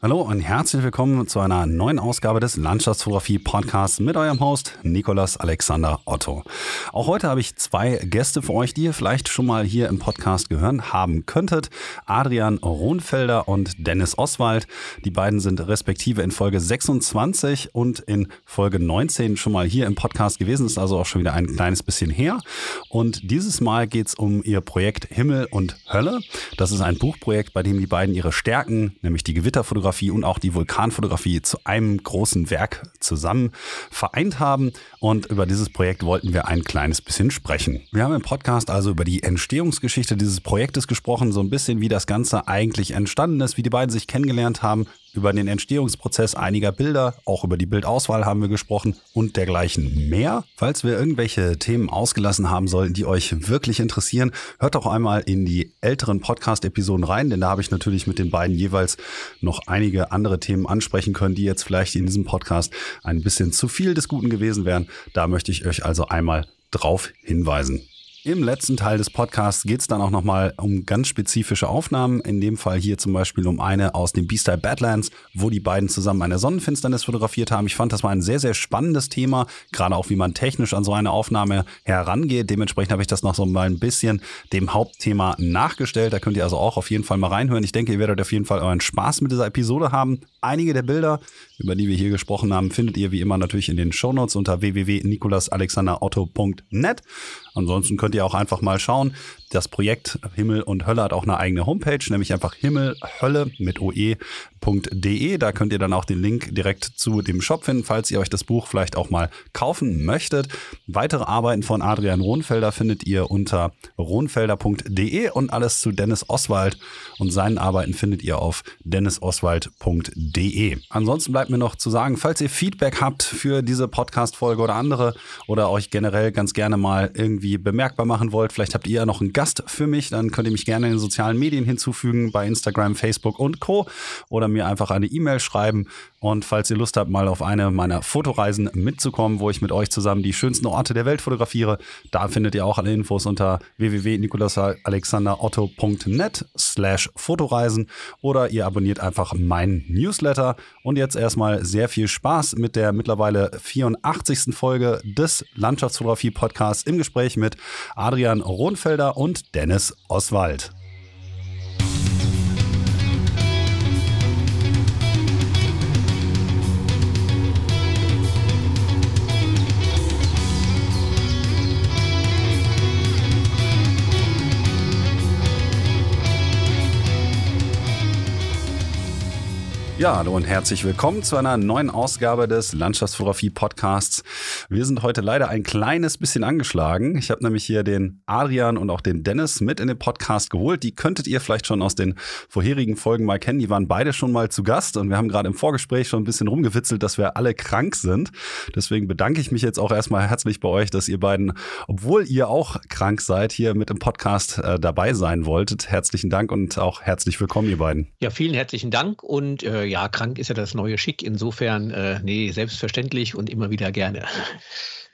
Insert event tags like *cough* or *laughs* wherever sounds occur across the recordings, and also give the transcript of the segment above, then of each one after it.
Hallo und herzlich willkommen zu einer neuen Ausgabe des Landschaftsfotografie Podcasts mit eurem Host Nikolas Alexander Otto. Auch heute habe ich zwei Gäste für euch, die ihr vielleicht schon mal hier im Podcast gehört haben könntet. Adrian Rohnfelder und Dennis Oswald. Die beiden sind respektive in Folge 26 und in Folge 19 schon mal hier im Podcast gewesen. Ist also auch schon wieder ein kleines bisschen her. Und dieses Mal geht es um ihr Projekt Himmel und Hölle. Das ist ein Buchprojekt, bei dem die beiden ihre Stärken, nämlich die Gewitterfotografie, Fotografie und auch die Vulkanfotografie zu einem großen Werk zusammen vereint haben. Und über dieses Projekt wollten wir ein kleines bisschen sprechen. Wir haben im Podcast also über die Entstehungsgeschichte dieses Projektes gesprochen, so ein bisschen wie das Ganze eigentlich entstanden ist, wie die beiden sich kennengelernt haben, über den Entstehungsprozess einiger Bilder, auch über die Bildauswahl haben wir gesprochen und dergleichen mehr. Falls wir irgendwelche Themen ausgelassen haben sollten, die euch wirklich interessieren, hört doch einmal in die älteren Podcast-Episoden rein, denn da habe ich natürlich mit den beiden jeweils noch einige andere Themen ansprechen können, die jetzt vielleicht in diesem Podcast ein bisschen zu viel des Guten gewesen wären. Da möchte ich euch also einmal drauf hinweisen. Im letzten Teil des Podcasts geht es dann auch nochmal um ganz spezifische Aufnahmen. In dem Fall hier zum Beispiel um eine aus dem Beastyle Badlands, wo die beiden zusammen eine Sonnenfinsternis fotografiert haben. Ich fand, das war ein sehr, sehr spannendes Thema, gerade auch wie man technisch an so eine Aufnahme herangeht. Dementsprechend habe ich das noch so mal ein bisschen dem Hauptthema nachgestellt. Da könnt ihr also auch auf jeden Fall mal reinhören. Ich denke, ihr werdet auf jeden Fall euren Spaß mit dieser Episode haben. Einige der Bilder, über die wir hier gesprochen haben, findet ihr wie immer natürlich in den Shownotes unter www.nikolasalexanderotto.net. Ansonsten könnt ihr auch einfach mal schauen. Das Projekt Himmel und Hölle hat auch eine eigene Homepage, nämlich einfach himmelhölle mit oe.de. Da könnt ihr dann auch den Link direkt zu dem Shop finden, falls ihr euch das Buch vielleicht auch mal kaufen möchtet. Weitere Arbeiten von Adrian Rohnfelder findet ihr unter rohnfelder.de und alles zu Dennis Oswald und seinen Arbeiten findet ihr auf dennisoswald.de. Ansonsten bleibt mir noch zu sagen, falls ihr Feedback habt für diese Podcast-Folge oder andere oder euch generell ganz gerne mal irgendwie bemerkbar machen wollt, vielleicht habt ihr ja noch einen Gast für mich, dann könnt ihr mich gerne in den sozialen Medien hinzufügen, bei Instagram, Facebook und Co. Oder mir einfach eine E-Mail schreiben. Und falls ihr Lust habt, mal auf eine meiner Fotoreisen mitzukommen, wo ich mit euch zusammen die schönsten Orte der Welt fotografiere, da findet ihr auch alle Infos unter www.nikolasalexanderotto.net slash Fotoreisen oder ihr abonniert einfach meinen Newsletter. Und jetzt erstmal sehr viel Spaß mit der mittlerweile 84. Folge des Landschaftsfotografie-Podcasts im Gespräch mit Adrian Rohnfelder und und Dennis Oswald. Ja, hallo und herzlich willkommen zu einer neuen Ausgabe des Landschaftsfotografie Podcasts. Wir sind heute leider ein kleines bisschen angeschlagen. Ich habe nämlich hier den Adrian und auch den Dennis mit in den Podcast geholt. Die könntet ihr vielleicht schon aus den vorherigen Folgen mal kennen. Die waren beide schon mal zu Gast und wir haben gerade im Vorgespräch schon ein bisschen rumgewitzelt, dass wir alle krank sind. Deswegen bedanke ich mich jetzt auch erstmal herzlich bei euch, dass ihr beiden, obwohl ihr auch krank seid, hier mit im Podcast äh, dabei sein wolltet. Herzlichen Dank und auch herzlich willkommen, ihr beiden. Ja, vielen herzlichen Dank und äh, ja, krank ist ja das neue Schick. Insofern, äh, nee, selbstverständlich und immer wieder gerne.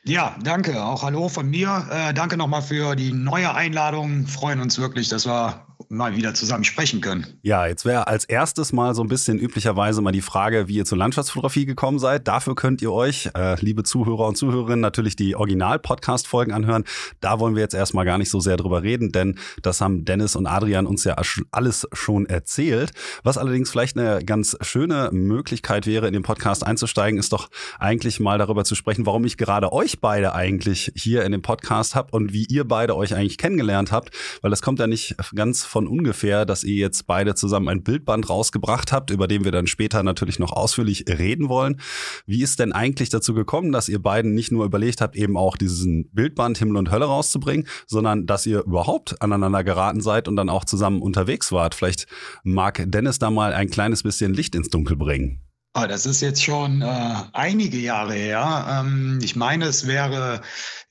Ja, danke. Auch hallo von mir. Äh, danke nochmal für die neue Einladung. Freuen uns wirklich, dass wir mal wieder zusammen sprechen können. Ja, jetzt wäre als erstes mal so ein bisschen üblicherweise mal die Frage, wie ihr zur Landschaftsfotografie gekommen seid. Dafür könnt ihr euch, äh, liebe Zuhörer und Zuhörerinnen, natürlich die Original-Podcast-Folgen anhören. Da wollen wir jetzt erstmal gar nicht so sehr drüber reden, denn das haben Dennis und Adrian uns ja alles schon erzählt. Was allerdings vielleicht eine ganz schöne Möglichkeit wäre, in den Podcast einzusteigen, ist doch eigentlich mal darüber zu sprechen, warum ich gerade euch beide eigentlich hier in dem Podcast habe und wie ihr beide euch eigentlich kennengelernt habt, weil das kommt ja nicht ganz von ungefähr, dass ihr jetzt beide zusammen ein Bildband rausgebracht habt, über den wir dann später natürlich noch ausführlich reden wollen. Wie ist denn eigentlich dazu gekommen, dass ihr beiden nicht nur überlegt habt, eben auch diesen Bildband Himmel und Hölle rauszubringen, sondern dass ihr überhaupt aneinander geraten seid und dann auch zusammen unterwegs wart? Vielleicht mag Dennis da mal ein kleines bisschen Licht ins Dunkel bringen. Ah, das ist jetzt schon äh, einige Jahre her. Ähm, ich meine, es wäre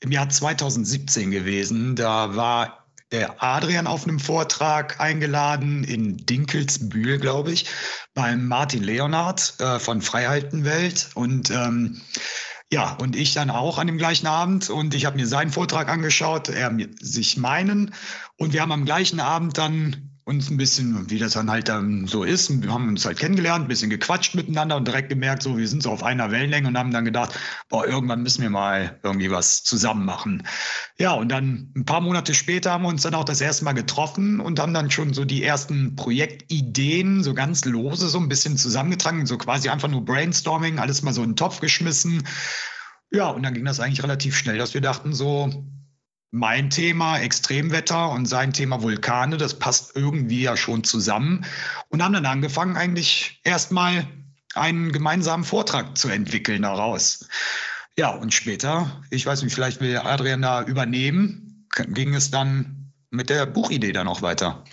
im Jahr 2017 gewesen. Da war der Adrian auf einem Vortrag eingeladen in Dinkelsbühl, glaube ich, beim Martin Leonard äh, von Freiheitenwelt. Und ähm, ja, und ich dann auch an dem gleichen Abend. Und ich habe mir seinen Vortrag angeschaut, er sich meinen. Und wir haben am gleichen Abend dann uns ein bisschen, wie das dann halt dann so ist, wir haben uns halt kennengelernt, ein bisschen gequatscht miteinander und direkt gemerkt, so wir sind so auf einer Wellenlänge und haben dann gedacht, boah, irgendwann müssen wir mal irgendwie was zusammen machen. Ja, und dann ein paar Monate später haben wir uns dann auch das erste Mal getroffen und haben dann schon so die ersten Projektideen so ganz lose so ein bisschen zusammengetragen, so quasi einfach nur Brainstorming, alles mal so in den Topf geschmissen. Ja, und dann ging das eigentlich relativ schnell, dass wir dachten so, mein Thema Extremwetter und sein Thema Vulkane, das passt irgendwie ja schon zusammen. Und haben dann angefangen, eigentlich erstmal einen gemeinsamen Vortrag zu entwickeln daraus. Ja, und später, ich weiß nicht, vielleicht will Adrian da übernehmen, ging es dann mit der Buchidee dann auch weiter.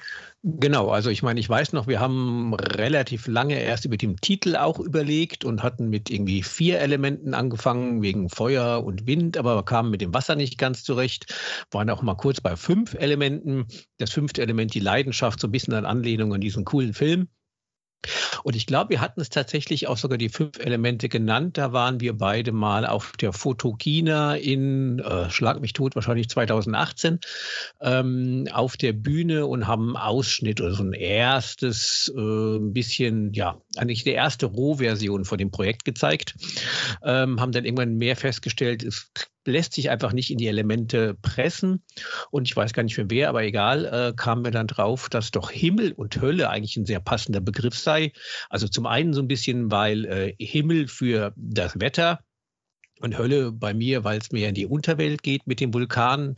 Genau, also ich meine, ich weiß noch, wir haben relativ lange erst über den Titel auch überlegt und hatten mit irgendwie vier Elementen angefangen, wegen Feuer und Wind, aber kamen mit dem Wasser nicht ganz zurecht, waren auch mal kurz bei fünf Elementen. Das fünfte Element, die Leidenschaft, so ein bisschen an Anlehnung an diesen coolen Film. Und ich glaube, wir hatten es tatsächlich auch sogar die fünf Elemente genannt. Da waren wir beide mal auf der Fotokina in, äh, schlag mich tot, wahrscheinlich 2018, ähm, auf der Bühne und haben Ausschnitt oder so ein erstes, äh, bisschen, ja, eigentlich die erste Rohversion von dem Projekt gezeigt. Ähm, haben dann irgendwann mehr festgestellt, es lässt sich einfach nicht in die Elemente pressen. Und ich weiß gar nicht für wer, aber egal, äh, kamen wir dann drauf, dass doch Himmel und Hölle eigentlich ein sehr passender Begriff sei. Also zum einen so ein bisschen, weil äh, Himmel für das Wetter und Hölle bei mir, weil es mehr in die Unterwelt geht mit dem Vulkan,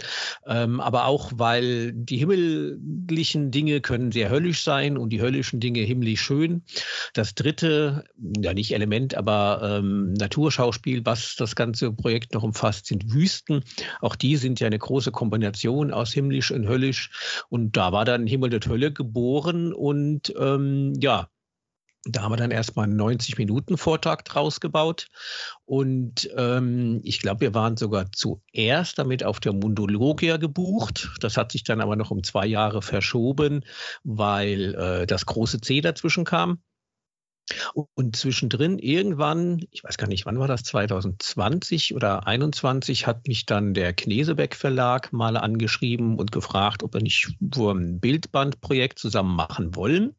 ähm, aber auch, weil die himmlischen Dinge können sehr höllisch sein und die höllischen Dinge himmlisch schön. Das dritte, ja nicht Element, aber ähm, Naturschauspiel, was das ganze Projekt noch umfasst, sind Wüsten. Auch die sind ja eine große Kombination aus himmlisch und höllisch. Und da war dann Himmel und Hölle geboren und ähm, ja, da haben wir dann erstmal einen 90-Minuten-Vortrag draus gebaut. Und ähm, ich glaube, wir waren sogar zuerst damit auf der Mundologia gebucht. Das hat sich dann aber noch um zwei Jahre verschoben, weil äh, das große C dazwischen kam. Und zwischendrin irgendwann, ich weiß gar nicht, wann war das, 2020 oder 2021, hat mich dann der Knesebeck Verlag mal angeschrieben und gefragt, ob wir nicht ein Bildbandprojekt zusammen machen wollen.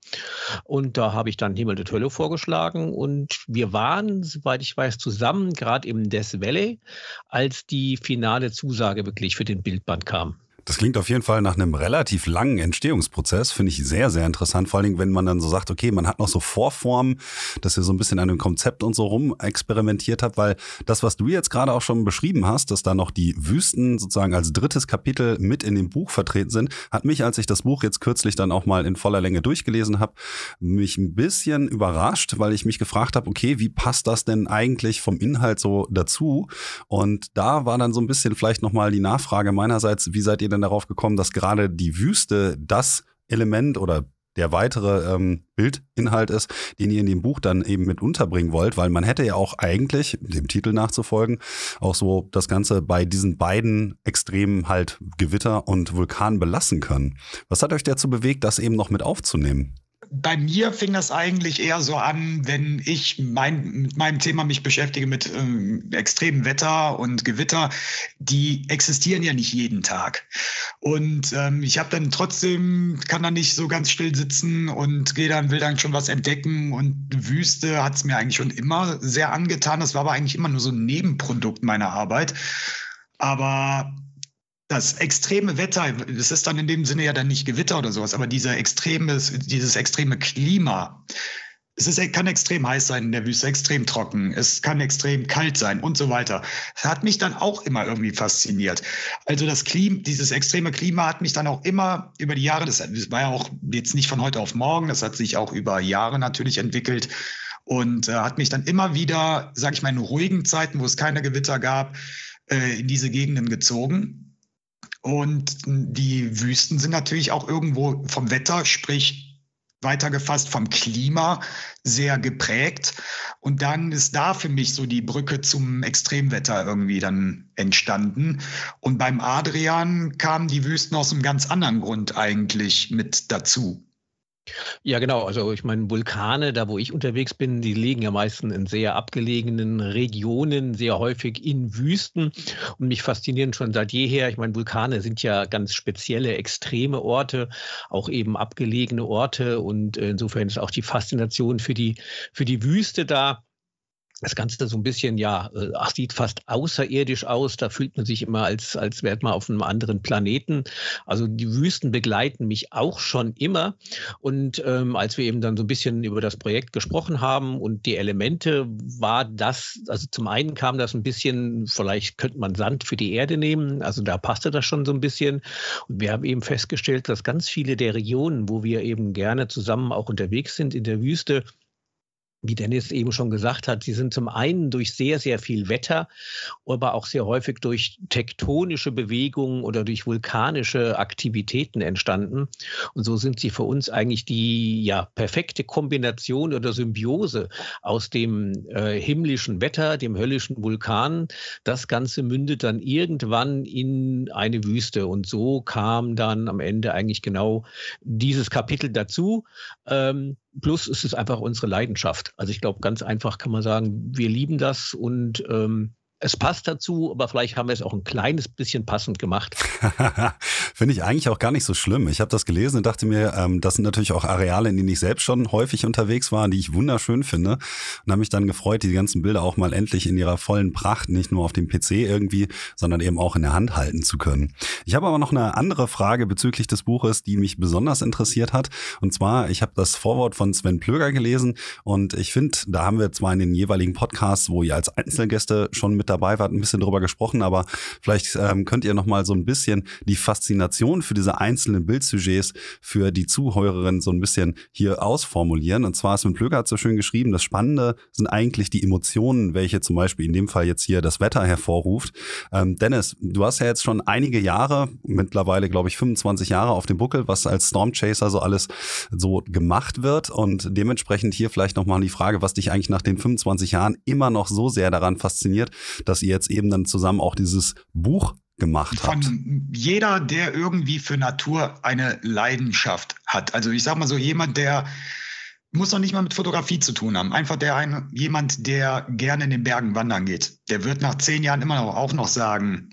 Und da habe ich dann Himmel der Hölle vorgeschlagen und wir waren, soweit ich weiß, zusammen gerade im Des Valley, als die finale Zusage wirklich für den Bildband kam. Das klingt auf jeden Fall nach einem relativ langen Entstehungsprozess. Finde ich sehr, sehr interessant. Vor allem, wenn man dann so sagt, okay, man hat noch so Vorformen, dass ihr so ein bisschen an dem Konzept und so rum experimentiert habt, weil das, was du jetzt gerade auch schon beschrieben hast, dass da noch die Wüsten sozusagen als drittes Kapitel mit in dem Buch vertreten sind, hat mich, als ich das Buch jetzt kürzlich dann auch mal in voller Länge durchgelesen habe, mich ein bisschen überrascht, weil ich mich gefragt habe, okay, wie passt das denn eigentlich vom Inhalt so dazu? Und da war dann so ein bisschen vielleicht nochmal die Nachfrage meinerseits, wie seid ihr denn darauf gekommen, dass gerade die Wüste das Element oder der weitere ähm, Bildinhalt ist, den ihr in dem Buch dann eben mit unterbringen wollt, weil man hätte ja auch eigentlich, dem Titel nachzufolgen, auch so das Ganze bei diesen beiden Extremen halt Gewitter und Vulkan belassen können. Was hat euch dazu bewegt, das eben noch mit aufzunehmen? Bei mir fing das eigentlich eher so an, wenn ich mein, mit meinem Thema mich beschäftige mit ähm, extremem Wetter und Gewitter. Die existieren ja nicht jeden Tag. Und ähm, ich habe dann trotzdem, kann da nicht so ganz still sitzen und gehe dann, will dann schon was entdecken. Und Wüste hat es mir eigentlich schon immer sehr angetan. Das war aber eigentlich immer nur so ein Nebenprodukt meiner Arbeit. Aber das extreme Wetter, das ist dann in dem Sinne ja dann nicht Gewitter oder sowas, aber dieser extreme, dieses extreme Klima, es ist, kann extrem heiß sein in der Wüste, extrem trocken, es kann extrem kalt sein und so weiter. Das hat mich dann auch immer irgendwie fasziniert. Also das Klima, dieses extreme Klima hat mich dann auch immer über die Jahre, das war ja auch jetzt nicht von heute auf morgen, das hat sich auch über Jahre natürlich entwickelt und äh, hat mich dann immer wieder, sage ich mal, in ruhigen Zeiten, wo es keine Gewitter gab, äh, in diese Gegenden gezogen und die Wüsten sind natürlich auch irgendwo vom Wetter, sprich weitergefasst vom Klima, sehr geprägt. Und dann ist da für mich so die Brücke zum Extremwetter irgendwie dann entstanden. Und beim Adrian kamen die Wüsten aus einem ganz anderen Grund eigentlich mit dazu. Ja, genau. Also ich meine, Vulkane, da wo ich unterwegs bin, die liegen ja meistens in sehr abgelegenen Regionen, sehr häufig in Wüsten. Und mich faszinieren schon seit jeher, ich meine, Vulkane sind ja ganz spezielle, extreme Orte, auch eben abgelegene Orte. Und insofern ist auch die Faszination für die, für die Wüste da das Ganze so ein bisschen, ja, äh, ach, sieht fast außerirdisch aus. Da fühlt man sich immer, als, als wäre man auf einem anderen Planeten. Also die Wüsten begleiten mich auch schon immer. Und ähm, als wir eben dann so ein bisschen über das Projekt gesprochen haben und die Elemente, war das, also zum einen kam das ein bisschen, vielleicht könnte man Sand für die Erde nehmen. Also da passte das schon so ein bisschen. Und wir haben eben festgestellt, dass ganz viele der Regionen, wo wir eben gerne zusammen auch unterwegs sind in der Wüste, wie Dennis eben schon gesagt hat, sie sind zum einen durch sehr, sehr viel Wetter, aber auch sehr häufig durch tektonische Bewegungen oder durch vulkanische Aktivitäten entstanden. Und so sind sie für uns eigentlich die ja, perfekte Kombination oder Symbiose aus dem äh, himmlischen Wetter, dem höllischen Vulkan. Das Ganze mündet dann irgendwann in eine Wüste. Und so kam dann am Ende eigentlich genau dieses Kapitel dazu. Ähm, Plus ist es einfach unsere Leidenschaft. Also ich glaube, ganz einfach kann man sagen, wir lieben das und ähm, es passt dazu, aber vielleicht haben wir es auch ein kleines bisschen passend gemacht. *laughs* Finde ich eigentlich auch gar nicht so schlimm. Ich habe das gelesen und dachte mir, ähm, das sind natürlich auch Areale, in denen ich selbst schon häufig unterwegs war, die ich wunderschön finde. Und habe mich dann gefreut, die ganzen Bilder auch mal endlich in ihrer vollen Pracht, nicht nur auf dem PC irgendwie, sondern eben auch in der Hand halten zu können. Ich habe aber noch eine andere Frage bezüglich des Buches, die mich besonders interessiert hat. Und zwar, ich habe das Vorwort von Sven Plöger gelesen und ich finde, da haben wir zwar in den jeweiligen Podcasts, wo ihr als Einzelgäste schon mit dabei wart, ein bisschen drüber gesprochen, aber vielleicht ähm, könnt ihr noch mal so ein bisschen die Faszination für diese einzelnen Bildsujets für die Zuhörerin so ein bisschen hier ausformulieren. Und zwar, Sven Plöger hat so schön geschrieben, das Spannende sind eigentlich die Emotionen, welche zum Beispiel in dem Fall jetzt hier das Wetter hervorruft. Ähm, Dennis, du hast ja jetzt schon einige Jahre, mittlerweile glaube ich 25 Jahre auf dem Buckel, was als Stormchaser so alles so gemacht wird und dementsprechend hier vielleicht nochmal die Frage, was dich eigentlich nach den 25 Jahren immer noch so sehr daran fasziniert, dass ihr jetzt eben dann zusammen auch dieses Buch gemacht habt. Von jeder, der irgendwie für Natur eine Leidenschaft hat. Also ich sag mal so, jemand, der muss doch nicht mal mit Fotografie zu tun haben. Einfach der ein, jemand, der gerne in den Bergen wandern geht. Der wird nach zehn Jahren immer noch auch noch sagen,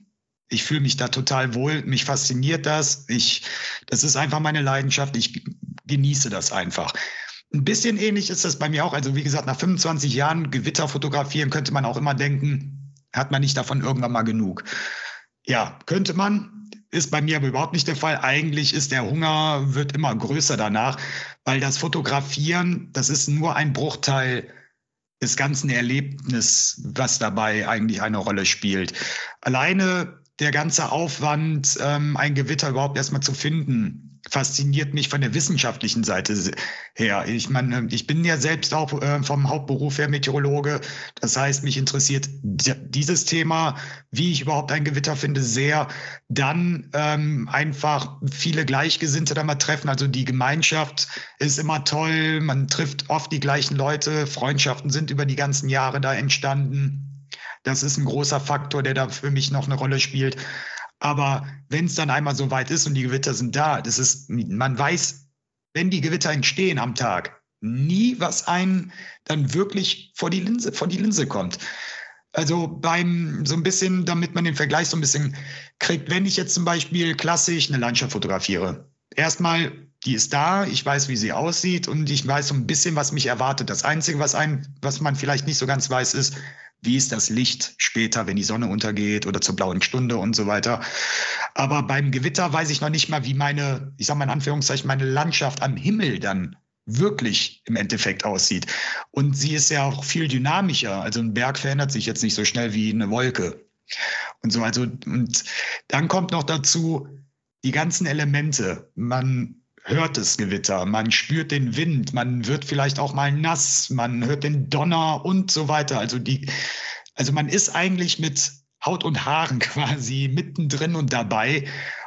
ich fühle mich da total wohl, mich fasziniert das. Ich, das ist einfach meine Leidenschaft. Ich genieße das einfach. Ein bisschen ähnlich ist das bei mir auch. Also wie gesagt, nach 25 Jahren Gewitter fotografieren könnte man auch immer denken, hat man nicht davon irgendwann mal genug. Ja, könnte man, ist bei mir aber überhaupt nicht der Fall. Eigentlich ist der Hunger, wird immer größer danach, weil das Fotografieren, das ist nur ein Bruchteil des ganzen Erlebnisses, was dabei eigentlich eine Rolle spielt. Alleine der ganze Aufwand, ähm, ein Gewitter überhaupt erstmal zu finden, fasziniert mich von der wissenschaftlichen Seite her. Ich meine, ich bin ja selbst auch äh, vom Hauptberuf her Meteorologe. Das heißt, mich interessiert dieses Thema, wie ich überhaupt ein Gewitter finde, sehr. Dann ähm, einfach viele Gleichgesinnte da mal treffen. Also die Gemeinschaft ist immer toll. Man trifft oft die gleichen Leute. Freundschaften sind über die ganzen Jahre da entstanden. Das ist ein großer Faktor, der da für mich noch eine Rolle spielt. Aber wenn es dann einmal so weit ist und die Gewitter sind da, das ist, man weiß, wenn die Gewitter entstehen am Tag, nie, was einen dann wirklich vor die Linse, vor die Linse kommt. Also beim so ein bisschen, damit man den Vergleich so ein bisschen kriegt, wenn ich jetzt zum Beispiel klassisch eine Landschaft fotografiere. Erstmal, die ist da, ich weiß, wie sie aussieht und ich weiß so ein bisschen, was mich erwartet. Das Einzige, was, ein, was man vielleicht nicht so ganz weiß, ist, wie ist das Licht später, wenn die Sonne untergeht oder zur blauen Stunde und so weiter. Aber beim Gewitter weiß ich noch nicht mal, wie meine, ich sage mal in Anführungszeichen, meine Landschaft am Himmel dann wirklich im Endeffekt aussieht. Und sie ist ja auch viel dynamischer. Also ein Berg verändert sich jetzt nicht so schnell wie eine Wolke. Und so, also, und dann kommt noch dazu die ganzen Elemente. Man hört das Gewitter, man spürt den Wind, man wird vielleicht auch mal nass, man hört den Donner und so weiter. Also die, also man ist eigentlich mit Haut und Haaren *laughs* quasi mittendrin und dabei.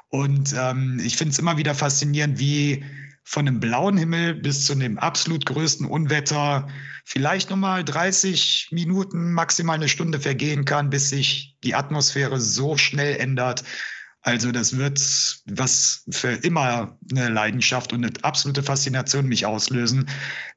Und ähm, ich finde es immer wieder faszinierend, wie von einem blauen Himmel bis zu dem absolut größten Unwetter vielleicht nochmal 30 Minuten, maximal eine Stunde vergehen kann, bis sich die Atmosphäre so schnell ändert. Also das wird was für immer eine Leidenschaft und eine absolute Faszination mich auslösen,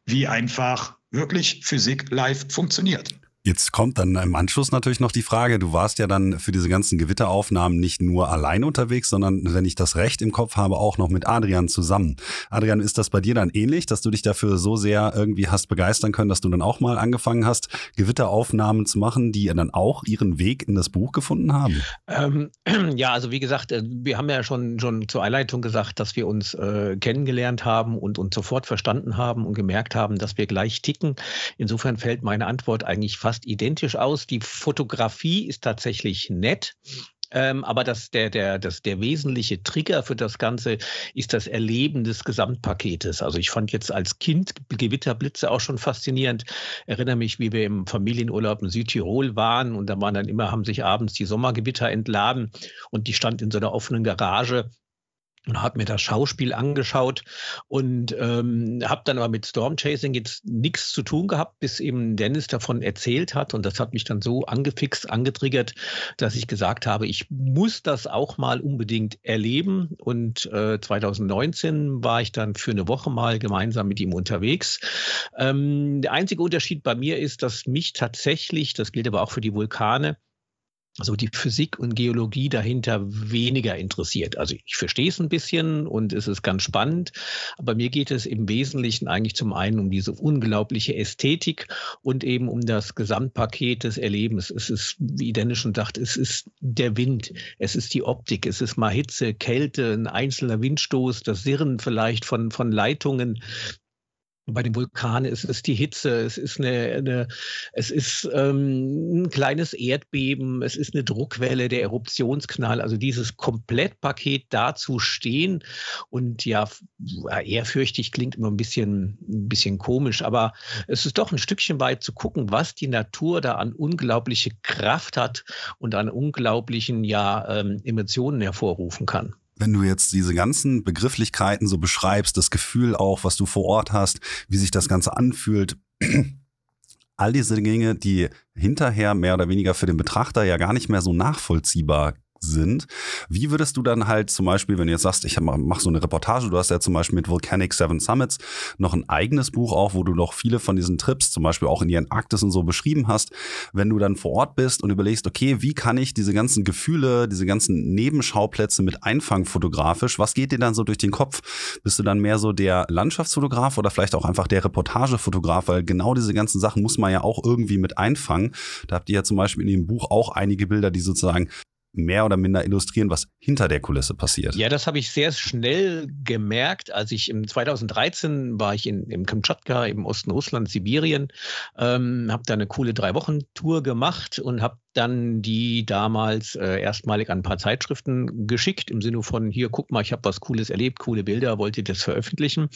wie einfach wirklich Physik live funktioniert. Jetzt kommt dann im Anschluss natürlich noch die Frage, du warst ja dann für diese ganzen Gewitteraufnahmen nicht nur allein unterwegs, sondern wenn ich das recht im Kopf habe, auch noch mit Adrian zusammen. Adrian, ist das bei dir dann ähnlich, dass du dich dafür so sehr irgendwie hast begeistern können, dass du dann auch mal angefangen hast, Gewitteraufnahmen zu machen, die dann auch ihren Weg in das Buch gefunden haben? Ähm, *clears throat* ja, also wie gesagt, äh, wir haben ja schon, schon zur Einleitung gesagt, dass wir uns äh, kennengelernt haben und uns sofort verstanden haben und gemerkt haben, dass wir gleich ticken. Insofern fällt meine Antwort eigentlich fast fast identisch aus. Die Fotografie ist tatsächlich nett. Ähm, aber das, der, der, das, der wesentliche Trigger für das Ganze ist das Erleben des Gesamtpaketes. Also ich fand jetzt als Kind Gewitterblitze auch schon faszinierend. Erinnere mich, wie wir im Familienurlaub in Südtirol waren und da waren dann immer, haben sich abends die Sommergewitter entladen und die stand in so einer offenen Garage und habe mir das Schauspiel angeschaut und ähm, habe dann aber mit Stormchasing jetzt nichts zu tun gehabt, bis eben Dennis davon erzählt hat und das hat mich dann so angefixt, angetriggert, dass ich gesagt habe, ich muss das auch mal unbedingt erleben und äh, 2019 war ich dann für eine Woche mal gemeinsam mit ihm unterwegs. Ähm, der einzige Unterschied bei mir ist, dass mich tatsächlich, das gilt aber auch für die Vulkane, so die Physik und Geologie dahinter weniger interessiert. Also ich verstehe es ein bisschen und es ist ganz spannend, aber mir geht es im Wesentlichen eigentlich zum einen um diese unglaubliche Ästhetik und eben um das Gesamtpaket des Erlebens. Es ist, wie Dennis schon sagt, es ist der Wind, es ist die Optik, es ist mal Hitze, Kälte, ein einzelner Windstoß, das Sirren vielleicht von, von Leitungen, bei den Vulkanen ist es die Hitze, es ist eine, eine es ist ähm, ein kleines Erdbeben, es ist eine Druckwelle, der Eruptionsknall, also dieses Komplettpaket dazu stehen und ja, ehrfürchtig klingt immer ein bisschen, ein bisschen komisch, aber es ist doch ein Stückchen weit zu gucken, was die Natur da an unglaubliche Kraft hat und an unglaublichen ja, ähm, Emotionen hervorrufen kann wenn du jetzt diese ganzen Begrifflichkeiten so beschreibst, das Gefühl auch, was du vor Ort hast, wie sich das Ganze anfühlt, *clears throat* all diese Dinge, die hinterher mehr oder weniger für den Betrachter ja gar nicht mehr so nachvollziehbar sind. Wie würdest du dann halt zum Beispiel, wenn du jetzt sagst, ich mache so eine Reportage, du hast ja zum Beispiel mit Volcanic Seven Summits noch ein eigenes Buch auch, wo du noch viele von diesen Trips, zum Beispiel auch in die Antarktis und so beschrieben hast, wenn du dann vor Ort bist und überlegst, okay, wie kann ich diese ganzen Gefühle, diese ganzen Nebenschauplätze mit einfangen fotografisch, was geht dir dann so durch den Kopf? Bist du dann mehr so der Landschaftsfotograf oder vielleicht auch einfach der Reportagefotograf, weil genau diese ganzen Sachen muss man ja auch irgendwie mit einfangen. Da habt ihr ja zum Beispiel in dem Buch auch einige Bilder, die sozusagen mehr oder minder illustrieren, was hinter der Kulisse passiert. Ja, das habe ich sehr schnell gemerkt, als ich im 2013 war ich in, im Kamtschatka im Osten Russlands, Sibirien, ähm, habe da eine coole Drei-Wochen-Tour gemacht und habe dann die damals äh, erstmalig an ein paar Zeitschriften geschickt, im Sinne von, hier, guck mal, ich habe was Cooles erlebt, coole Bilder, wollt ihr das veröffentlichen?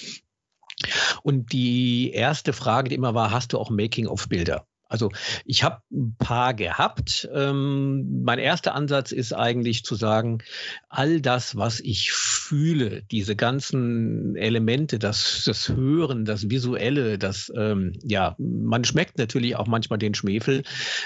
Und die erste Frage, die immer war, hast du auch Making-of-Bilder? Also ich habe ein paar gehabt. Ähm, mein erster Ansatz ist eigentlich zu sagen, all das, was ich fühle, diese ganzen Elemente, das, das Hören, das Visuelle, das, ähm, ja, man schmeckt natürlich auch manchmal den Schwefel,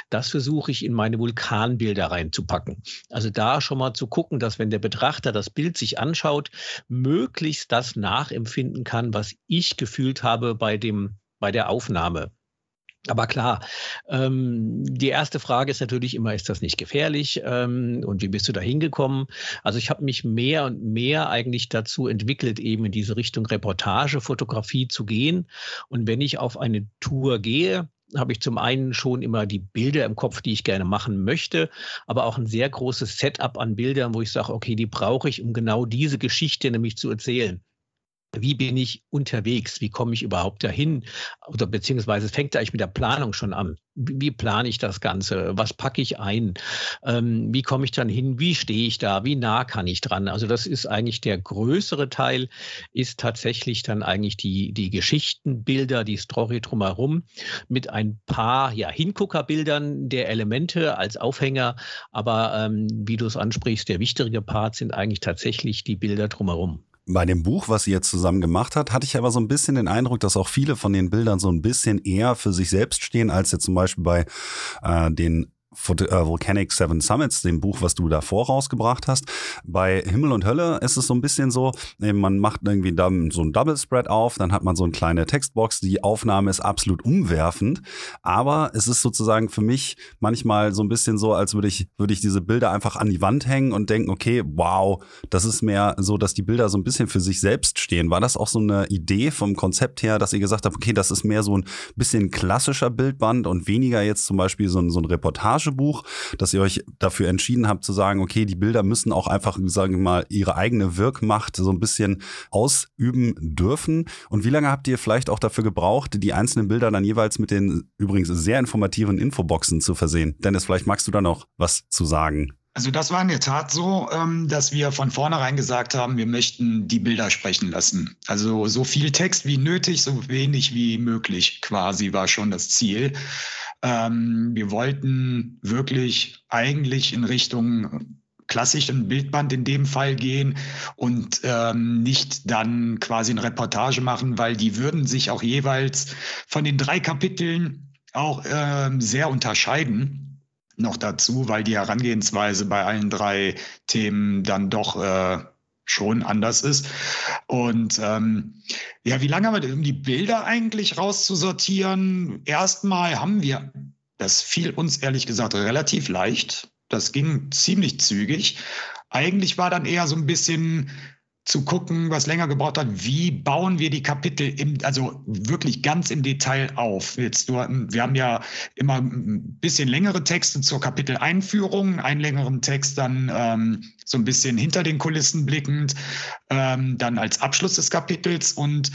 das versuche ich in meine Vulkanbilder reinzupacken. Also da schon mal zu gucken, dass wenn der Betrachter das Bild sich anschaut, möglichst das nachempfinden kann, was ich gefühlt habe bei dem bei der Aufnahme. Aber klar, ähm, die erste Frage ist natürlich immer, ist das nicht gefährlich ähm, und wie bist du da hingekommen? Also ich habe mich mehr und mehr eigentlich dazu entwickelt, eben in diese Richtung Reportagefotografie zu gehen. Und wenn ich auf eine Tour gehe, habe ich zum einen schon immer die Bilder im Kopf, die ich gerne machen möchte, aber auch ein sehr großes Setup an Bildern, wo ich sage, okay, die brauche ich, um genau diese Geschichte nämlich zu erzählen wie bin ich unterwegs? Wie komme ich überhaupt dahin? Oder beziehungsweise fängt eigentlich mit der Planung schon an. Wie, plane ich das Ganze? Was packe ich ein? Ähm, wie komme ich dann hin? Wie stehe ich da? Wie nah kann ich dran? Also das ist eigentlich der größere Teil, ist tatsächlich dann eigentlich die, die Geschichtenbilder, die Story drumherum mit ein paar ja, Hinguckerbildern der Elemente als Aufhänger. Aber ähm, wie du es ansprichst, der wichtige Part sind eigentlich tatsächlich die Bilder drumherum. Bei dem Buch, was sie jetzt zusammen gemacht hat, hatte ich aber so ein bisschen den Eindruck, dass auch viele von den Bildern so ein bisschen eher für sich selbst stehen, als jetzt zum Beispiel bei äh, den Volcanic Seven Summits, dem Buch, was du davor rausgebracht hast. Bei Himmel und Hölle ist es so ein bisschen so, man macht irgendwie so ein Double Spread auf, dann hat man so eine kleine Textbox. Die Aufnahme ist absolut umwerfend, aber es ist sozusagen für mich manchmal so ein bisschen so, als würde ich, würde ich diese Bilder einfach an die Wand hängen und denken, okay, wow, das ist mehr so, dass die Bilder so ein bisschen für sich selbst stehen. War das auch so eine Idee vom Konzept her, dass ihr gesagt habt, okay, das ist mehr so ein bisschen klassischer Bildband und weniger jetzt zum Beispiel so ein, so ein Reportagebuch, dass ihr euch dafür entschieden habt zu sagen, okay, die Bilder müssen auch einfach, sagen wir mal, ihre eigene Wirkmacht so ein bisschen ausüben dürfen. Und wie lange habt ihr vielleicht auch dafür gebraucht, die einzelnen Bilder dann jeweils mit den übrigens sehr informativen Infoboxen zu versehen? Dennis, vielleicht magst du da noch was zu sagen. Also das war in der Tat so, ähm, dass wir von vornherein gesagt haben, wir möchten die Bilder sprechen lassen. Also so viel Text wie nötig, so wenig wie möglich quasi war schon das Ziel. Ähm, wir wollten wirklich eigentlich in Richtung klassischen Bildband in dem Fall gehen und ähm, nicht dann quasi eine Reportage machen, weil die würden sich auch jeweils von den drei Kapiteln auch ähm, sehr unterscheiden. Noch dazu, weil die Herangehensweise bei allen drei Themen dann doch äh, schon anders ist. Und ähm, ja, wie lange haben wir, um die Bilder eigentlich rauszusortieren? Erstmal haben wir, das fiel uns ehrlich gesagt relativ leicht. Das ging ziemlich zügig. Eigentlich war dann eher so ein bisschen zu gucken, was länger gebraucht hat, wie bauen wir die Kapitel im, also wirklich ganz im Detail auf. Jetzt nur, wir haben ja immer ein bisschen längere Texte zur Kapiteleinführung, einen längeren Text dann ähm, so ein bisschen hinter den Kulissen blickend, ähm, dann als Abschluss des Kapitels und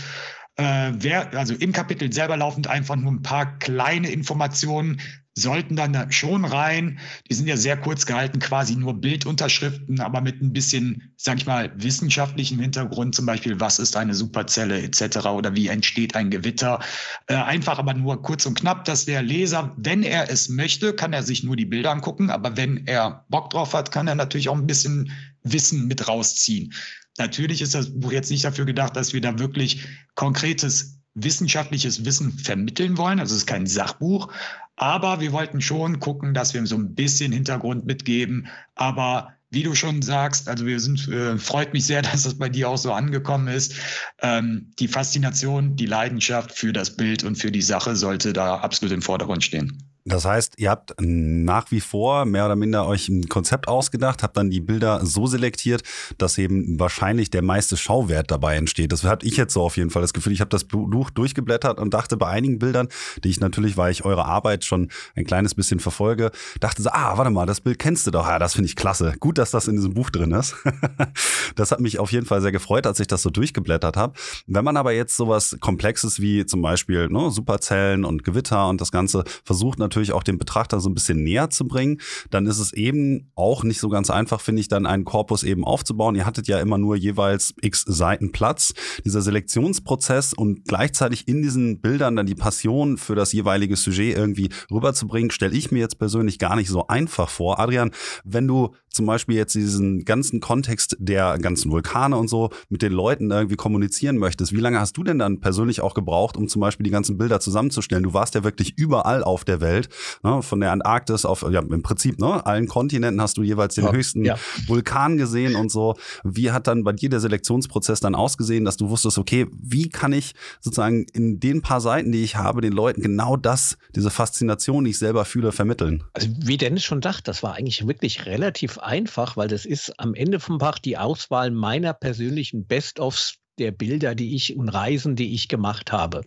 äh, wer, also im Kapitel selber laufend einfach nur ein paar kleine Informationen, sollten dann schon rein. Die sind ja sehr kurz gehalten, quasi nur Bildunterschriften, aber mit ein bisschen, sag ich mal, wissenschaftlichem Hintergrund, zum Beispiel, was ist eine Superzelle etc. oder wie entsteht ein Gewitter. Äh, einfach aber nur kurz und knapp, dass der Leser, wenn er es möchte, kann er sich nur die Bilder angucken, aber wenn er Bock drauf hat, kann er natürlich auch ein bisschen Wissen mit rausziehen. Natürlich ist das Buch jetzt nicht dafür gedacht, dass wir da wirklich konkretes wissenschaftliches Wissen vermitteln wollen. Also es ist kein Sachbuch, aber wir wollten schon gucken, dass wir so ein bisschen Hintergrund mitgeben. Aber wie du schon sagst, also wir sind, äh, freut mich sehr, *laughs* dass das bei dir auch so angekommen ist. Ähm, die Faszination, die Leidenschaft für das Bild und für die Sache sollte da absolut im Vordergrund stehen. Das heißt, ihr habt nach wie vor mehr oder minder euch ein Konzept ausgedacht, habt dann die Bilder so selektiert, dass eben wahrscheinlich der meiste Schauwert dabei entsteht. Das hatte ich jetzt so auf jeden Fall das Gefühl. Ich habe das Buch durchgeblättert und dachte bei einigen Bildern, die ich natürlich, weil ich eure Arbeit schon ein kleines bisschen verfolge, dachte so, ah, warte mal, das Bild kennst du doch. Ja, das finde ich klasse. Gut, dass das in diesem Buch drin ist. *laughs* das hat mich auf jeden Fall sehr gefreut, als ich das so durchgeblättert habe. Wenn man aber jetzt sowas Komplexes wie zum Beispiel ne, Superzellen und Gewitter und das Ganze versucht natürlich natürlich auch den Betrachter so ein bisschen näher zu bringen, dann ist es eben auch nicht so ganz einfach, finde ich, dann einen Korpus eben aufzubauen. Ihr hattet ja immer nur jeweils x Seiten Platz. Dieser Selektionsprozess und gleichzeitig in diesen Bildern dann die Passion für das jeweilige Sujet irgendwie rüberzubringen, stelle ich mir jetzt persönlich gar nicht so einfach vor. Adrian, wenn du zum Beispiel jetzt diesen ganzen Kontext der ganzen Vulkane und so mit den Leuten irgendwie kommunizieren möchtest, wie lange hast du denn dann persönlich auch gebraucht, um zum Beispiel die ganzen Bilder zusammenzustellen? Du warst ja wirklich überall auf der Welt, ne? von der Antarktis auf, ja, im Prinzip, ne, allen Kontinenten hast du jeweils den ja, höchsten ja. Vulkan gesehen und so. Wie hat dann bei dir der Selektionsprozess dann ausgesehen, dass du wusstest, okay, wie kann ich sozusagen in den paar Seiten, die ich habe, den Leuten genau das, diese Faszination, die ich selber fühle, vermitteln? Also wie Dennis schon dachte, das war eigentlich wirklich relativ einfach, weil das ist am Ende vom Tag die Auswahl meiner persönlichen Best-ofs der Bilder, die ich und Reisen, die ich gemacht habe.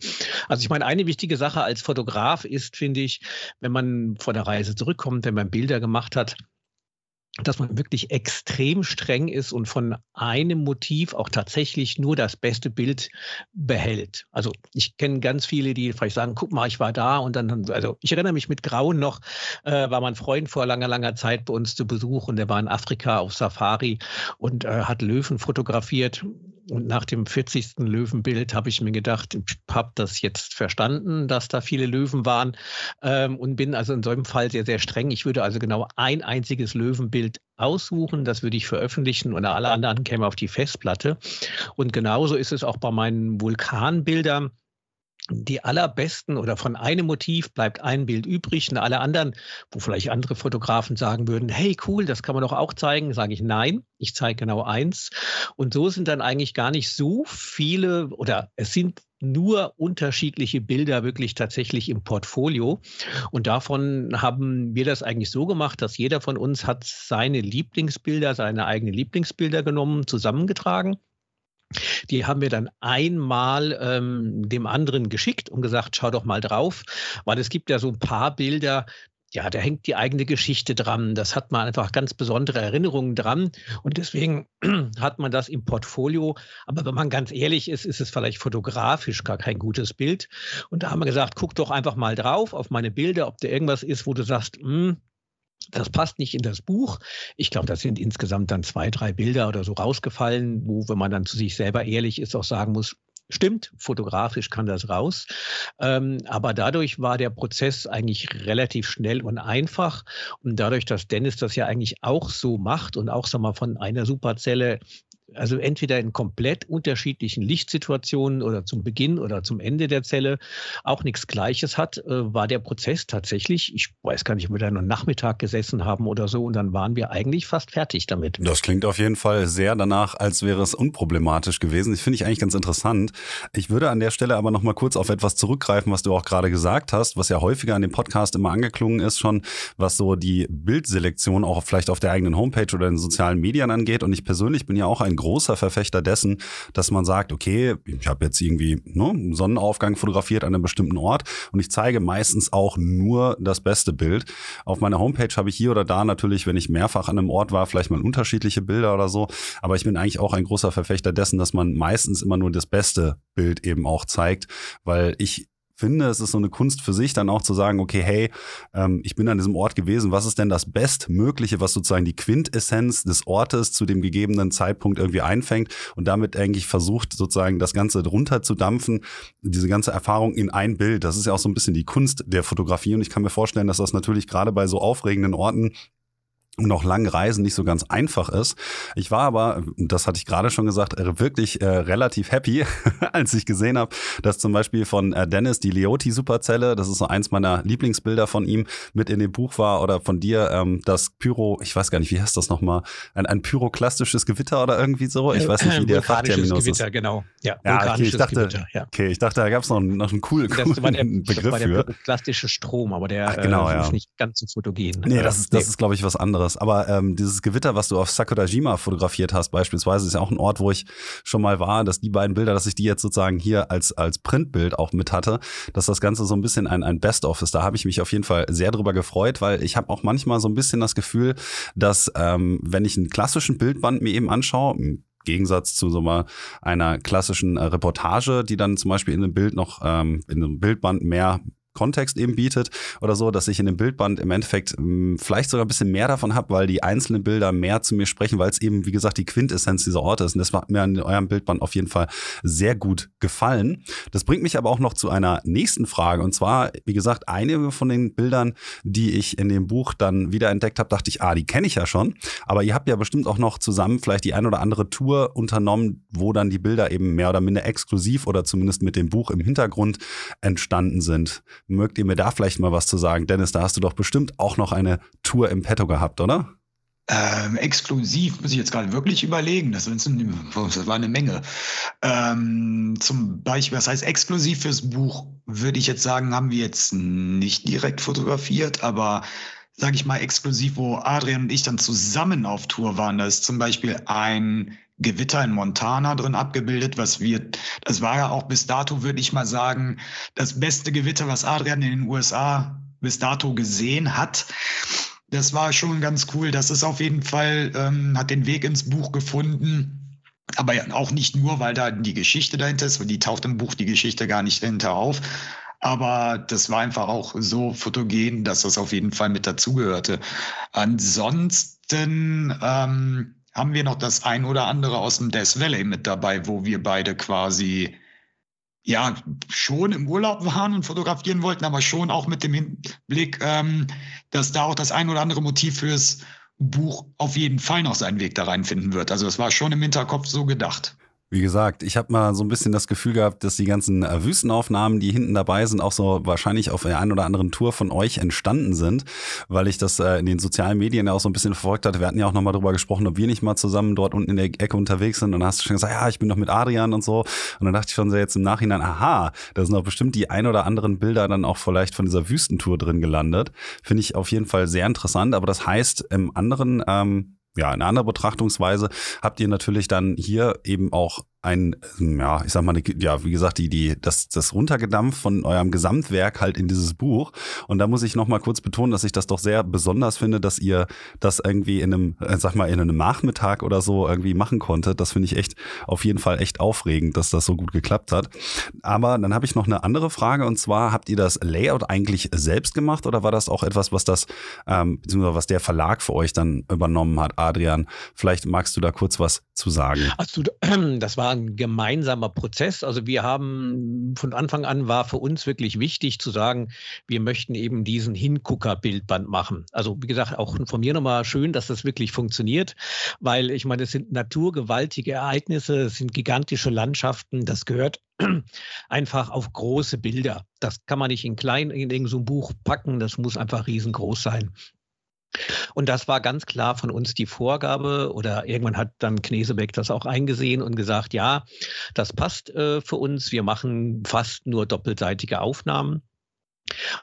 Also ich meine, eine wichtige Sache als Fotograf ist, finde ich, wenn man von der Reise zurückkommt, wenn man Bilder gemacht hat, dass man wirklich extrem streng ist und von einem Motiv auch tatsächlich nur das beste Bild behält. Also ich kenne ganz viele, die vielleicht sagen, guck mal, ich war da und dann, also ich erinnere mich mit Grauen noch, äh, war mein Freund vor langer, langer Zeit bei uns zu Besuch und der war in Afrika auf Safari und äh, hat Löwen fotografiert und nach dem 40. Löwenbild habe ich mir gedacht, ich habe das jetzt verstanden, dass da viele Löwen waren ähm, und bin also in so einem Fall sehr, sehr streng. Ich würde also genau ein einziges Löwenbild aussuchen, das würde ich veröffentlichen und alle anderen kämen auf die Festplatte. Und genauso ist es auch bei meinen Vulkanbildern die allerbesten oder von einem Motiv bleibt ein Bild übrig und alle anderen, wo vielleicht andere Fotografen sagen würden, hey cool, das kann man doch auch zeigen, sage ich nein, ich zeige genau eins. Und so sind dann eigentlich gar nicht so viele oder es sind nur unterschiedliche Bilder wirklich tatsächlich im Portfolio. Und davon haben wir das eigentlich so gemacht, dass jeder von uns hat seine Lieblingsbilder, seine eigenen Lieblingsbilder genommen, zusammengetragen die haben wir dann einmal ähm, dem anderen geschickt und gesagt, schau doch mal drauf, weil es gibt ja so ein paar Bilder, ja, da hängt die eigene Geschichte dran. Das hat man einfach ganz besondere Erinnerungen dran. Und deswegen *clears throat* hat man das im Portfolio. Aber wenn man ganz ehrlich ist, ist es vielleicht fotografisch gar kein gutes Bild. Und da haben wir gesagt, guck doch einfach mal drauf auf meine Bilder, ob da irgendwas ist, wo du sagst, hm, das passt nicht in das Buch. Ich glaube, da sind insgesamt dann zwei, drei Bilder oder so rausgefallen, wo, wenn man dann zu sich selber ehrlich ist, auch sagen muss, Stimmt, fotografisch kann das raus. Ähm, aber dadurch war der Prozess eigentlich relativ schnell und einfach. Und dadurch, dass Dennis das ja eigentlich auch so macht und auch sag mal, von einer Superzelle also entweder in komplett unterschiedlichen Lichtsituationen oder zum Beginn oder zum Ende der Zelle auch nichts Gleiches hat, äh, war der Prozess tatsächlich, ich weiß gar nicht, ob wir da noch Nachmittag gesessen haben oder so und dann waren wir eigentlich fast fertig damit. Das klingt auf jeden Fall sehr danach, als wäre es unproblematisch gewesen. Ich finde ich eigentlich ganz interessant. Ich würde an der Stelle aber noch mal kurz auf etwas zurückgreifen, was du auch gerade gesagt hast, was ja häufiger an dem Podcast immer angeklungen ist schon, was so die Bildselektion auch vielleicht auf der eigenen Homepage oder in sozialen Medien angeht. Und ich persönlich bin ja auch ein großer Verfechter dessen, dass man sagt, okay, ich habe jetzt irgendwie ne, einen Sonnenaufgang fotografiert an einem bestimmten Ort und ich zeige meistens auch nur das beste Bild. Auf meiner Homepage habe ich hier oder da natürlich, wenn ich mehrfach an einem Ort war, vielleicht mal unterschiedliche Bilder oder so. Aber ich bin eigentlich auch ein großer Verfechter dessen, dass man meistens immer nur das beste Bild eben auch zeigt, weil ich finde, es ist so eine Kunst für sich, dann auch zu sagen, okay, hey, ähm, ich bin an diesem Ort gewesen, was ist denn das Bestmögliche, was sozusagen die Quintessenz des Ortes zu dem gegebenen Zeitpunkt irgendwie einfängt und damit eigentlich versucht, sozusagen das Ganze drunter zu dampfen, diese ganze Erfahrung in ein Bild. Das ist ja auch so ein bisschen die Kunst der Fotografie und ich kann mir vorstellen, dass das natürlich gerade bei so aufregenden Orten und auch langen Reisen nicht so ganz einfach ist. Ich war aber, das hatte ich gerade schon gesagt, äh, wirklich äh, relativ happy, *laughs* als ich gesehen habe, dass zum Beispiel von äh, Dennis die Leoti Superzelle, das ist so eins meiner Lieblingsbilder von ihm, mit in dem Buch war oder von dir ähm, das Pyro, ich weiß gar nicht, wie heißt das nochmal, ein, ein pyroklastisches Gewitter oder irgendwie so. Ich weiß nicht, wie der Fachterminus Gewitter, ist. genau. Ja, ja, okay, ich dachte, Gewitter, ja. okay, ich dachte, da gab es noch, noch einen coolen, das war der, Begriff das war der. Pyroklastische Strom, aber der Ach, genau, äh, ist ja. nicht ganz so fotogen. Nee, das ist, das ist glaube ich, was anderes anderes. Aber ähm, dieses Gewitter, was du auf Sakurajima fotografiert hast, beispielsweise, ist ja auch ein Ort, wo ich schon mal war, dass die beiden Bilder, dass ich die jetzt sozusagen hier als, als Printbild auch mit hatte, dass das Ganze so ein bisschen ein, ein Best-of ist. Da habe ich mich auf jeden Fall sehr drüber gefreut, weil ich habe auch manchmal so ein bisschen das Gefühl, dass ähm, wenn ich einen klassischen Bildband mir eben anschaue, im Gegensatz zu so mal einer klassischen äh, Reportage, die dann zum Beispiel in einem Bild noch ähm, in einem Bildband mehr Kontext eben bietet oder so, dass ich in dem Bildband im Endeffekt mh, hm, vielleicht sogar ein bisschen mehr davon habe, weil die einzelnen Bilder mehr zu mir sprechen, weil es eben, wie gesagt, die Quintessenz dieser Orte ist. Und das hat mir an eurem Bildband auf jeden Fall sehr gut gefallen. Das bringt mich aber auch noch zu einer nächsten Frage. Und zwar, wie gesagt, einige von den Bildern, die ich in dem Buch dann wieder entdeckt habe, dachte ich, ah, die kenne ich ja schon. Aber ihr habt ja bestimmt auch noch zusammen vielleicht die ein oder andere Tour unternommen, wo dann die Bilder eben mehr oder minder exklusiv oder zumindest mit dem Buch im Hintergrund entstanden sind. Mögt ihr mir da vielleicht mal was zu sagen? Dennis, da hast du doch bestimmt auch noch eine Tour im Petto gehabt, oder? Ähm, exklusiv muss ich jetzt gerade wirklich überlegen. Das, das war eine Menge. Ähm, zum Beispiel, was heißt exklusiv fürs Buch, würde ich jetzt sagen, haben wir jetzt nicht direkt fotografiert, aber sage ich mal exklusiv, wo Adrian und ich dann zusammen auf Tour waren. Da ist zum Beispiel ein Gewitter in Montana drin abgebildet, was wir, das war ja auch bis dato, würde ich mal sagen, das beste Gewitter, was Adrian in den USA bis dato gesehen hat. Das war schon ganz cool. Das ist auf jeden Fall, ähm, hat den Weg ins Buch gefunden. Aber auch nicht nur, weil da die Geschichte dahinter ist, weil die taucht im Buch die Geschichte gar nicht dahinter auf. Aber das war einfach auch so fotogen, dass das auf jeden Fall mit dazugehörte. Ansonsten ähm, haben wir noch das ein oder andere aus dem Death Valley mit dabei, wo wir beide quasi ja schon im Urlaub waren und fotografieren wollten, aber schon auch mit dem Hinblick, ähm, dass da auch das ein oder andere Motiv fürs Buch auf jeden Fall noch seinen Weg da reinfinden wird. Also es war schon im Hinterkopf so gedacht. Wie gesagt, ich habe mal so ein bisschen das Gefühl gehabt, dass die ganzen äh, Wüstenaufnahmen, die hinten dabei sind, auch so wahrscheinlich auf der einen oder anderen Tour von euch entstanden sind, weil ich das äh, in den sozialen Medien ja auch so ein bisschen verfolgt hatte. Wir hatten ja auch nochmal darüber gesprochen, ob wir nicht mal zusammen dort unten in der Ecke unterwegs sind. Und dann hast du schon gesagt, ja, ich bin doch mit Adrian und so. Und dann dachte ich schon so jetzt im Nachhinein, aha, da sind doch bestimmt die ein oder anderen Bilder dann auch vielleicht von dieser Wüstentour drin gelandet. Finde ich auf jeden Fall sehr interessant. Aber das heißt, im anderen ähm, ja, eine andere Betrachtungsweise habt ihr natürlich dann hier eben auch ein, ja, ich sag mal, ja, wie gesagt, die, die, das, das runtergedampft von eurem Gesamtwerk halt in dieses Buch. Und da muss ich nochmal kurz betonen, dass ich das doch sehr besonders finde, dass ihr das irgendwie in einem, äh, sag mal, in einem Nachmittag oder so irgendwie machen konntet. Das finde ich echt auf jeden Fall echt aufregend, dass das so gut geklappt hat. Aber dann habe ich noch eine andere Frage und zwar, habt ihr das Layout eigentlich selbst gemacht oder war das auch etwas, was das, ähm, beziehungsweise was der Verlag für euch dann übernommen hat? Adrian, vielleicht magst du da kurz was zu sagen. Also, *clears throat* das war ein gemeinsamer Prozess. Also wir haben von Anfang an war für uns wirklich wichtig zu sagen, wir möchten eben diesen Hingucker-Bildband machen. Also wie gesagt, auch von mir nochmal schön, dass das wirklich funktioniert, weil ich meine, es sind naturgewaltige Ereignisse, es sind gigantische Landschaften, das gehört *clears throat* einfach auf große Bilder. Das kann man nicht in klein in irgendein Buch packen, das muss einfach riesengroß sein. Und das war ganz klar von uns die Vorgabe oder irgendwann hat dann Knesebeck das auch eingesehen und gesagt, ja, das passt äh, für uns. Wir machen fast nur doppelseitige Aufnahmen.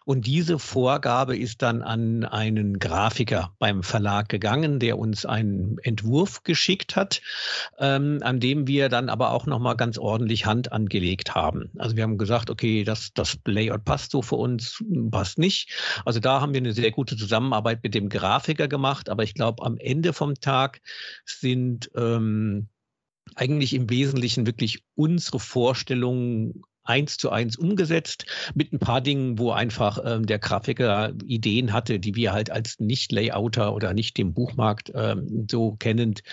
Und diese Vorgabe ist dann an einen Grafiker beim Verlag gegangen, der uns einen Entwurf geschickt hat, ähm, an dem wir dann aber auch nochmal ganz ordentlich Hand angelegt haben. Also wir haben gesagt, okay, das, das Layout passt so für uns, passt nicht. Also da haben wir eine sehr gute Zusammenarbeit mit dem Grafiker gemacht, aber ich glaube, am Ende vom Tag sind ähm, eigentlich im Wesentlichen wirklich unsere Vorstellungen eins zu eins umgesetzt mit ein paar Dingen, wo einfach ähm, der Grafiker Ideen hatte, die wir halt als Nicht-Layouter oder nicht dem Buchmarkt ähm, so kennend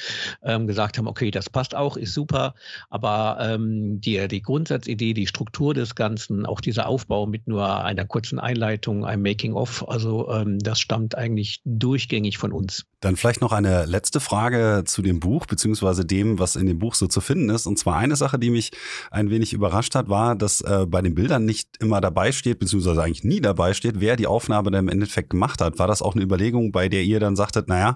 ähm, gesagt haben, okay, das passt auch, ist super, aber ähm, die, die Grundsatzidee, die Struktur des Ganzen, auch dieser Aufbau mit nur einer kurzen Einleitung, einem Making-of, also ähm, das stammt eigentlich durchgängig von uns. Dann vielleicht noch eine letzte Frage zu dem Buch, beziehungsweise dem, was in dem Buch so zu finden ist. Und zwar eine Sache, die mich ein wenig überrascht hat, war, dass äh, bei den Bildern nicht immer dabei steht, beziehungsweise eigentlich nie dabei steht, wer die Aufnahme dann im Endeffekt gemacht hat. War das auch eine Überlegung, bei der ihr dann sagtet, naja,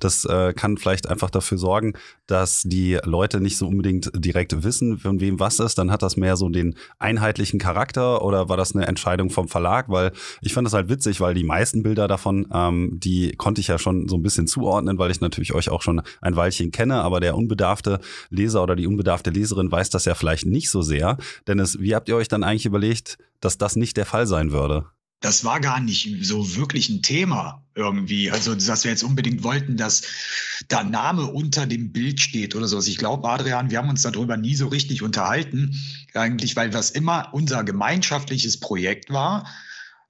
das äh, kann vielleicht einfach dafür sorgen, dass die Leute nicht so unbedingt direkt wissen, von wem was ist? Dann hat das mehr so den einheitlichen Charakter oder war das eine Entscheidung vom Verlag? Weil ich fand das halt witzig, weil die meisten Bilder davon, ähm, die konnte ich ja schon so ein bisschen zuordnen, weil ich natürlich euch auch schon ein Weilchen kenne, aber der unbedarfte Leser oder die unbedarfte Leserin weiß das ja vielleicht nicht so sehr. Dennis, wie habt ihr euch dann eigentlich überlegt, dass das nicht der Fall sein würde? das war gar nicht so wirklich ein Thema irgendwie. Also, dass wir jetzt unbedingt wollten, dass da Name unter dem Bild steht oder sowas. Ich glaube, Adrian, wir haben uns darüber nie so richtig unterhalten, eigentlich, weil das immer unser gemeinschaftliches Projekt war.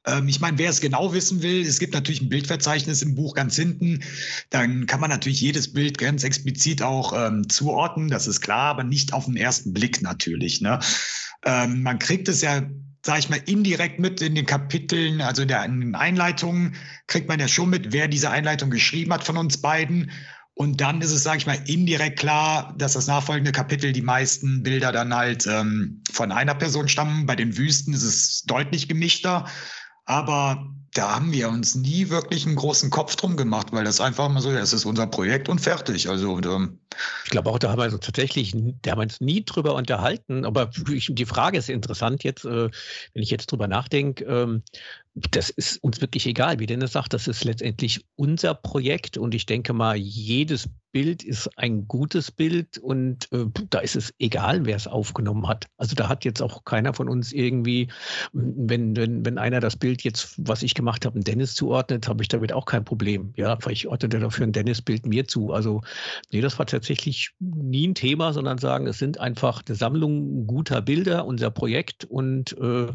Ähm, ich meine, wer es genau wissen will, es gibt natürlich ein Bildverzeichnis im Buch ganz hinten. Dann kann man natürlich jedes Bild ganz explizit auch ähm, zuordnen, das ist klar, aber nicht auf den ersten Blick natürlich. Ne? Ähm, man kriegt es ja sage ich mal, indirekt mit in den Kapiteln, also in, der, in den Einleitungen, kriegt man ja schon mit, wer diese Einleitung geschrieben hat von uns beiden. Und dann ist es, sage ich mal, indirekt klar, dass das nachfolgende Kapitel die meisten Bilder dann halt ähm, von einer Person stammen. Bei den Wüsten ist es deutlich gemischter. Aber da haben wir uns nie wirklich einen großen Kopf drum gemacht, weil das einfach mal so, es ist unser Projekt und fertig. Also ähm, ich glaube auch, da haben wir uns tatsächlich, da haben wir uns nie drüber unterhalten. Aber die Frage ist interessant jetzt, äh, wenn ich jetzt drüber nachdenke. Das ist uns wirklich egal, wie Dennis sagt, das ist letztendlich unser Projekt und ich denke mal, jedes Bild ist ein gutes Bild und äh, da ist es egal, wer es aufgenommen hat. Also da hat jetzt auch keiner von uns irgendwie, wenn, wenn, wenn einer das Bild jetzt, was ich gemacht habe, Dennis zuordnet, habe ich damit auch kein Problem. Ja, weil ich ordne dafür ein Dennis-Bild mir zu. Also nee, das war tatsächlich nie ein Thema, sondern sagen, es sind einfach eine Sammlung guter Bilder, unser Projekt und äh,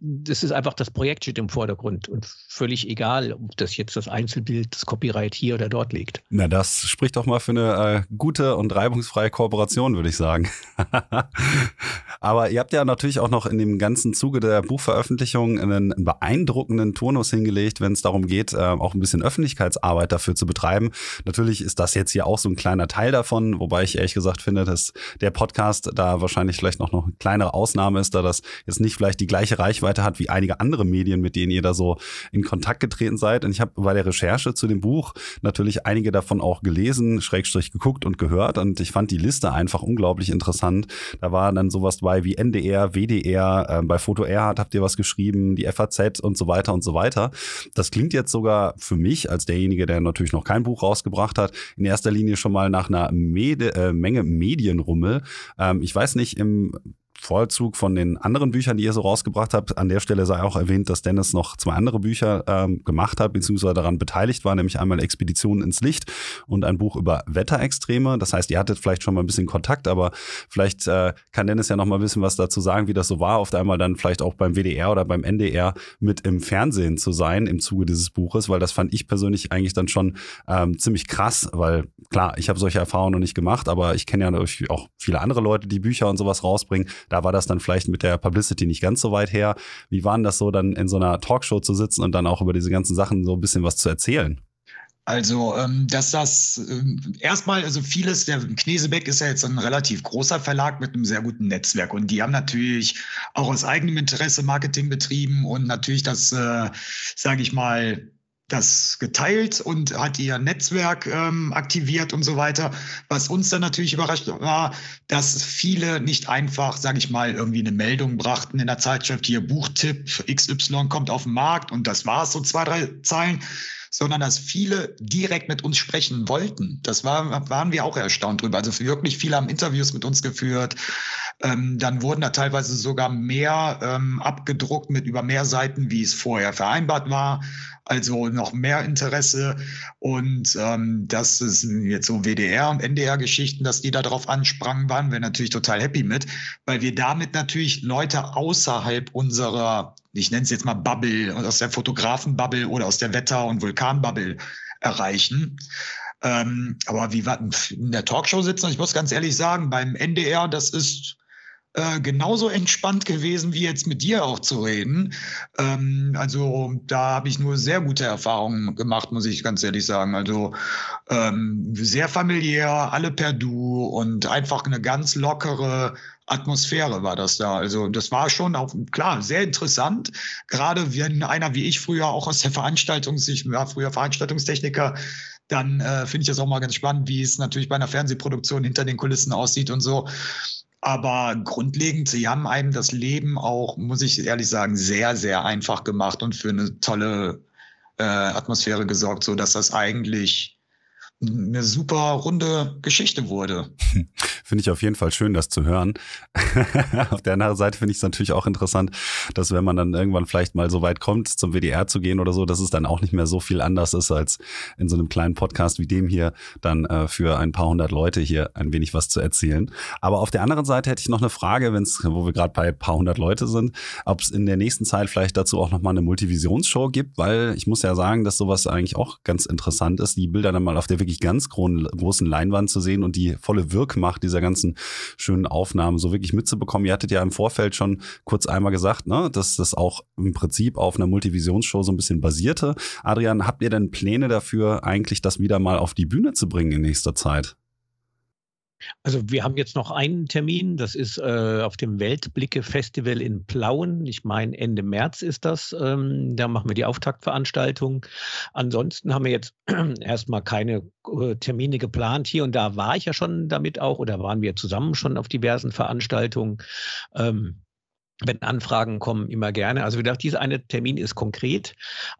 das ist einfach, das Projekt steht im Vordergrund und völlig egal, ob das jetzt das Einzelbild, das Copyright hier oder dort liegt. Na, das spricht doch mal für eine äh, gute und reibungsfreie Kooperation, würde ich sagen. *laughs* Aber ihr habt ja natürlich auch noch in dem ganzen Zuge der Buchveröffentlichung einen beeindruckenden Turnus hingelegt, wenn es darum geht, äh, auch ein bisschen Öffentlichkeitsarbeit dafür zu betreiben. Natürlich ist das jetzt hier auch so ein kleiner Teil davon, wobei ich ehrlich gesagt finde, dass der Podcast da wahrscheinlich vielleicht noch, noch eine kleinere Ausnahme ist, da das jetzt nicht vielleicht die gleiche Reichweite hat wie einige andere Medien, mit denen ihr da so in Kontakt getreten seid. Und ich habe bei der Recherche zu dem Buch natürlich einige davon auch gelesen, Schrägstrich geguckt und gehört. Und ich fand die Liste einfach unglaublich interessant. Da war dann sowas dabei wie NDR, WDR, äh, bei Foto Erhard habt ihr was geschrieben, die FAZ und so weiter und so weiter. Das klingt jetzt sogar für mich als derjenige, der natürlich noch kein Buch rausgebracht hat, in erster Linie schon mal nach einer Mede, äh, Menge Medienrummel. Ähm, ich weiß nicht, im Vollzug von den anderen Büchern, die ihr so rausgebracht habt. An der Stelle sei auch erwähnt, dass Dennis noch zwei andere Bücher ähm, gemacht hat, beziehungsweise daran beteiligt war, nämlich einmal Expeditionen ins Licht und ein Buch über Wetterextreme. Das heißt, ihr hattet vielleicht schon mal ein bisschen Kontakt, aber vielleicht äh, kann Dennis ja noch mal ein bisschen was dazu sagen, wie das so war, auf einmal dann vielleicht auch beim WDR oder beim NDR mit im Fernsehen zu sein im Zuge dieses Buches, weil das fand ich persönlich eigentlich dann schon ähm, ziemlich krass, weil klar, ich habe solche Erfahrungen noch nicht gemacht, aber ich kenne ja auch viele andere Leute, die Bücher und sowas rausbringen. Da war das dann vielleicht mit der Publicity nicht ganz so weit her. Wie war denn das so, dann in so einer Talkshow zu sitzen und dann auch über diese ganzen Sachen so ein bisschen was zu erzählen? Also, ähm, dass das ähm, erstmal, also vieles, der Knesebeck ist ja jetzt ein relativ großer Verlag mit einem sehr guten Netzwerk und die haben natürlich auch aus eigenem Interesse Marketing betrieben und natürlich das, äh, sage ich mal, das geteilt und hat ihr Netzwerk ähm, aktiviert und so weiter. Was uns dann natürlich überrascht war, dass viele nicht einfach, sage ich mal, irgendwie eine Meldung brachten in der Zeitschrift, hier Buchtipp XY kommt auf den Markt und das war es, so zwei, drei Zeilen, sondern dass viele direkt mit uns sprechen wollten. Das war, waren wir auch erstaunt drüber. Also wirklich viele haben Interviews mit uns geführt. Ähm, dann wurden da teilweise sogar mehr ähm, abgedruckt mit über mehr Seiten, wie es vorher vereinbart war also noch mehr Interesse. Und ähm, das ist jetzt so WDR und NDR-Geschichten, dass die darauf ansprangen, waren wir natürlich total happy mit, weil wir damit natürlich Leute außerhalb unserer, ich nenne es jetzt mal Bubble, aus der Fotografen-Bubble oder aus der Wetter- und Vulkan-Bubble erreichen. Ähm, aber wie wir in der Talkshow sitzen, ich muss ganz ehrlich sagen, beim NDR, das ist äh, genauso entspannt gewesen, wie jetzt mit dir auch zu reden. Ähm, also da habe ich nur sehr gute Erfahrungen gemacht, muss ich ganz ehrlich sagen. Also ähm, sehr familiär, alle per Du und einfach eine ganz lockere Atmosphäre war das da. Also das war schon auch klar sehr interessant. Gerade wenn einer wie ich früher auch aus der Veranstaltungs, ich war früher Veranstaltungstechniker, dann äh, finde ich das auch mal ganz spannend, wie es natürlich bei einer Fernsehproduktion hinter den Kulissen aussieht und so. Aber grundlegend, sie haben einem das Leben auch, muss ich ehrlich sagen, sehr, sehr einfach gemacht und für eine tolle äh, Atmosphäre gesorgt, so dass das eigentlich eine super runde Geschichte wurde. *laughs* Finde ich auf jeden Fall schön, das zu hören. *laughs* auf der anderen Seite finde ich es natürlich auch interessant, dass wenn man dann irgendwann vielleicht mal so weit kommt, zum WDR zu gehen oder so, dass es dann auch nicht mehr so viel anders ist, als in so einem kleinen Podcast wie dem hier dann äh, für ein paar hundert Leute hier ein wenig was zu erzählen. Aber auf der anderen Seite hätte ich noch eine Frage, wenn's, wo wir gerade bei ein paar hundert Leute sind, ob es in der nächsten Zeit vielleicht dazu auch nochmal eine Multivisionsshow gibt, weil ich muss ja sagen, dass sowas eigentlich auch ganz interessant ist, die Bilder dann mal auf der wirklich ganz großen Leinwand zu sehen und die volle Wirkmacht dieser ganzen schönen Aufnahmen so wirklich mitzubekommen. Ihr hattet ja im Vorfeld schon kurz einmal gesagt, ne, dass das auch im Prinzip auf einer Multivisionsshow so ein bisschen basierte. Adrian, habt ihr denn Pläne dafür, eigentlich das wieder mal auf die Bühne zu bringen in nächster Zeit? Also wir haben jetzt noch einen Termin, das ist äh, auf dem Weltblicke-Festival in Plauen. Ich meine, Ende März ist das. Ähm, da machen wir die Auftaktveranstaltung. Ansonsten haben wir jetzt *clears throat* erstmal keine äh, Termine geplant. Hier und da war ich ja schon damit auch oder waren wir zusammen schon auf diversen Veranstaltungen. Ähm, wenn Anfragen kommen, immer gerne. Also wie gesagt, dieser eine Termin ist konkret.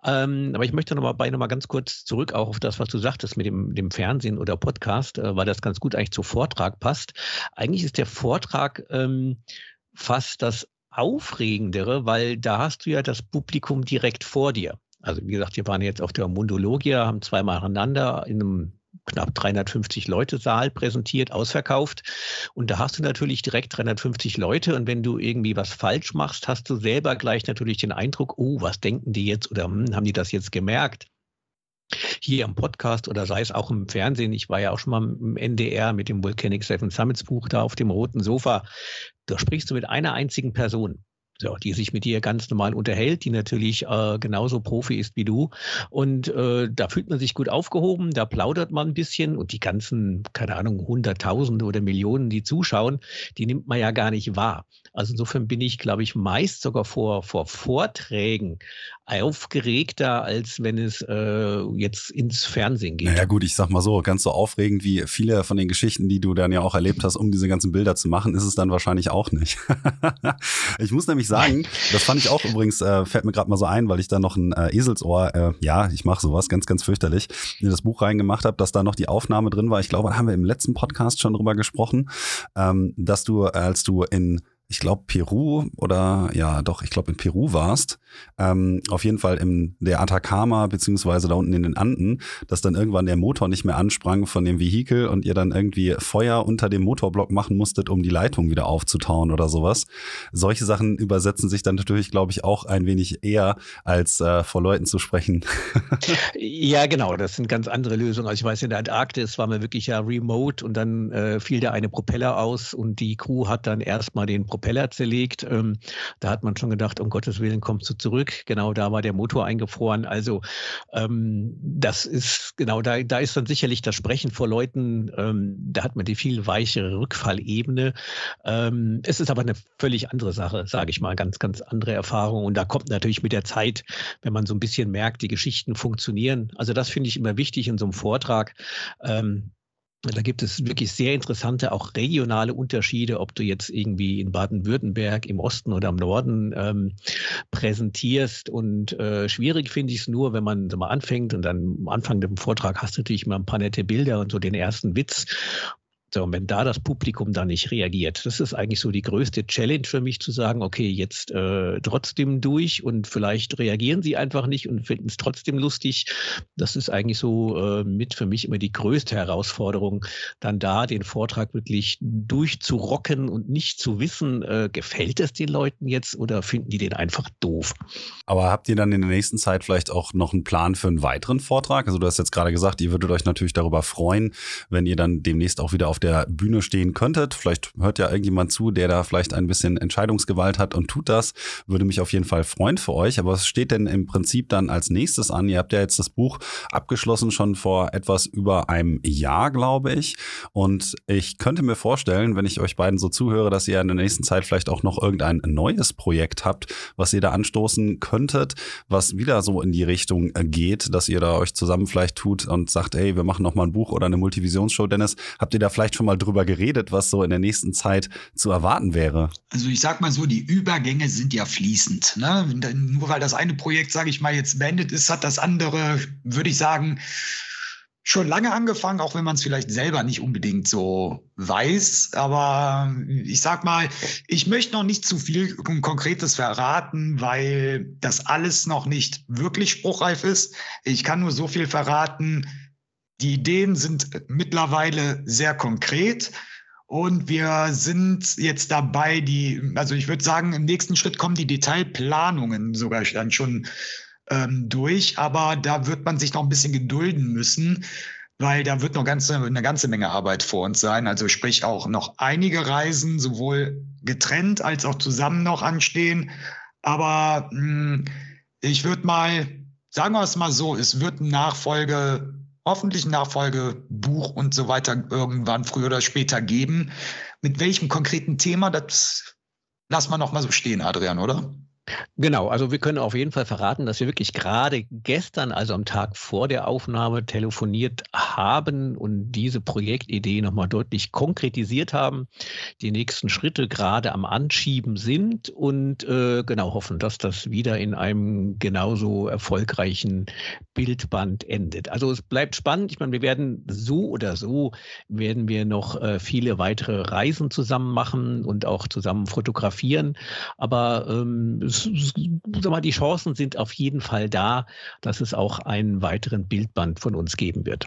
Ähm, aber ich möchte noch mal bei noch mal ganz kurz zurück auch auf das, was du sagtest mit dem, dem Fernsehen oder Podcast, äh, weil das ganz gut eigentlich zu Vortrag passt. Eigentlich ist der Vortrag ähm, fast das Aufregendere, weil da hast du ja das Publikum direkt vor dir. Also wie gesagt, wir waren jetzt auf der Mundologia, haben zweimal nacheinander in einem knapp 350 Leute Saal präsentiert, ausverkauft. Und da hast du natürlich direkt 350 Leute. Und wenn du irgendwie was falsch machst, hast du selber gleich natürlich den Eindruck, oh, was denken die jetzt oder hm, haben die das jetzt gemerkt? hier im Podcast oder sei es auch im Fernsehen. Ich war ja auch schon mal im NDR mit dem Volcanic Seven Summits Buch da auf dem roten Sofa. Da sprichst du mit einer einzigen Person so, die sich mit dir ganz normal unterhält, die natürlich äh, genauso Profi ist wie du. Und äh, da fühlt man sich gut aufgehoben, da plaudert man ein bisschen und die ganzen, keine Ahnung, Hunderttausende oder Millionen, die zuschauen, die nimmt man ja gar nicht wahr. Also insofern bin ich, glaube ich, meist sogar vor, vor Vorträgen aufgeregter, als wenn es äh, jetzt ins Fernsehen geht. Naja gut, ich sag mal so, ganz so aufregend wie viele von den Geschichten, die du dann ja auch erlebt hast, um diese ganzen Bilder zu machen, ist es dann wahrscheinlich auch nicht. *laughs* ich muss nämlich sagen, *laughs* das fand ich auch übrigens, äh, fällt mir gerade mal so ein, weil ich da noch ein äh, Eselsohr, äh, ja, ich mache sowas ganz, ganz fürchterlich, in das Buch reingemacht habe, dass da noch die Aufnahme drin war. Ich glaube, da haben wir im letzten Podcast schon drüber gesprochen, ähm, dass du, als du in ich glaube, Peru oder ja, doch, ich glaube, in Peru warst, ähm, auf jeden Fall in der Atacama, beziehungsweise da unten in den Anden, dass dann irgendwann der Motor nicht mehr ansprang von dem Vehikel und ihr dann irgendwie Feuer unter dem Motorblock machen musstet, um die Leitung wieder aufzutauen oder sowas. Solche Sachen übersetzen sich dann natürlich, glaube ich, auch ein wenig eher, als äh, vor Leuten zu sprechen. *laughs* ja, genau, das sind ganz andere Lösungen. Also ich weiß, in der Antarktis waren wir wirklich ja remote und dann äh, fiel der eine Propeller aus und die Crew hat dann erstmal den Propeller Propeller zerlegt. Ähm, da hat man schon gedacht, um Gottes Willen kommst du zurück. Genau da war der Motor eingefroren. Also ähm, das ist genau da, da ist dann sicherlich das Sprechen vor Leuten, ähm, da hat man die viel weichere Rückfallebene. Ähm, es ist aber eine völlig andere Sache, sage ich mal, ganz, ganz andere Erfahrung. Und da kommt natürlich mit der Zeit, wenn man so ein bisschen merkt, die Geschichten funktionieren. Also das finde ich immer wichtig in so einem Vortrag. Ähm, da gibt es wirklich sehr interessante, auch regionale Unterschiede, ob du jetzt irgendwie in Baden-Württemberg im Osten oder im Norden ähm, präsentierst. Und äh, schwierig finde ich es nur, wenn man so mal anfängt und dann am Anfang des Vortrags hast du natürlich mal ein paar nette Bilder und so den ersten Witz. So, und wenn da das Publikum dann nicht reagiert, das ist eigentlich so die größte Challenge für mich zu sagen, okay, jetzt äh, trotzdem durch und vielleicht reagieren sie einfach nicht und finden es trotzdem lustig. Das ist eigentlich so äh, mit für mich immer die größte Herausforderung, dann da den Vortrag wirklich durchzurocken und nicht zu wissen, äh, gefällt es den Leuten jetzt oder finden die den einfach doof. Aber habt ihr dann in der nächsten Zeit vielleicht auch noch einen Plan für einen weiteren Vortrag? Also du hast jetzt gerade gesagt, ihr würdet euch natürlich darüber freuen, wenn ihr dann demnächst auch wieder auf auf der Bühne stehen könntet. Vielleicht hört ja irgendjemand zu, der da vielleicht ein bisschen Entscheidungsgewalt hat und tut das. Würde mich auf jeden Fall freuen für euch. Aber was steht denn im Prinzip dann als nächstes an? Ihr habt ja jetzt das Buch abgeschlossen schon vor etwas über einem Jahr, glaube ich. Und ich könnte mir vorstellen, wenn ich euch beiden so zuhöre, dass ihr in der nächsten Zeit vielleicht auch noch irgendein neues Projekt habt, was ihr da anstoßen könntet, was wieder so in die Richtung geht, dass ihr da euch zusammen vielleicht tut und sagt, hey, wir machen noch mal ein Buch oder eine Multivisionsshow. Dennis, habt ihr da vielleicht vielleicht schon mal drüber geredet, was so in der nächsten Zeit zu erwarten wäre? Also ich sag mal so, die Übergänge sind ja fließend. Ne? Nur weil das eine Projekt, sage ich mal, jetzt beendet ist, hat das andere, würde ich sagen, schon lange angefangen, auch wenn man es vielleicht selber nicht unbedingt so weiß. Aber ich sag mal, ich möchte noch nicht zu viel Konkretes verraten, weil das alles noch nicht wirklich spruchreif ist. Ich kann nur so viel verraten. Die Ideen sind mittlerweile sehr konkret. Und wir sind jetzt dabei, die, also ich würde sagen, im nächsten Schritt kommen die Detailplanungen sogar dann schon ähm, durch, aber da wird man sich noch ein bisschen gedulden müssen, weil da wird noch ganze, eine ganze Menge Arbeit vor uns sein. Also sprich auch noch einige Reisen, sowohl getrennt als auch zusammen noch anstehen. Aber mh, hm, ich würde mal, sagen wir es mal so, es wird eine Nachfolge hoffentlich ein Nachfolgebuch und so weiter irgendwann früher oder später geben. Mit welchem konkreten Thema, das lassen wir noch mal so stehen, Adrian, oder? Genau, also wir können auf jeden Fall verraten, dass wir wirklich gerade gestern, also am Tag vor der Aufnahme, telefoniert haben und diese Projektidee nochmal deutlich konkretisiert haben, die nächsten Schritte gerade am Anschieben sind und äh, genau hoffen, dass das wieder in einem genauso erfolgreichen Bildband endet. Also es bleibt spannend. Ich meine, wir werden so oder so, werden wir noch äh, viele weitere Reisen zusammen machen und auch zusammen fotografieren. Aber ähm, es sag mal, die Chancen sind auf jeden Fall da, dass es auch einen weiteren Bildband von uns geben wird.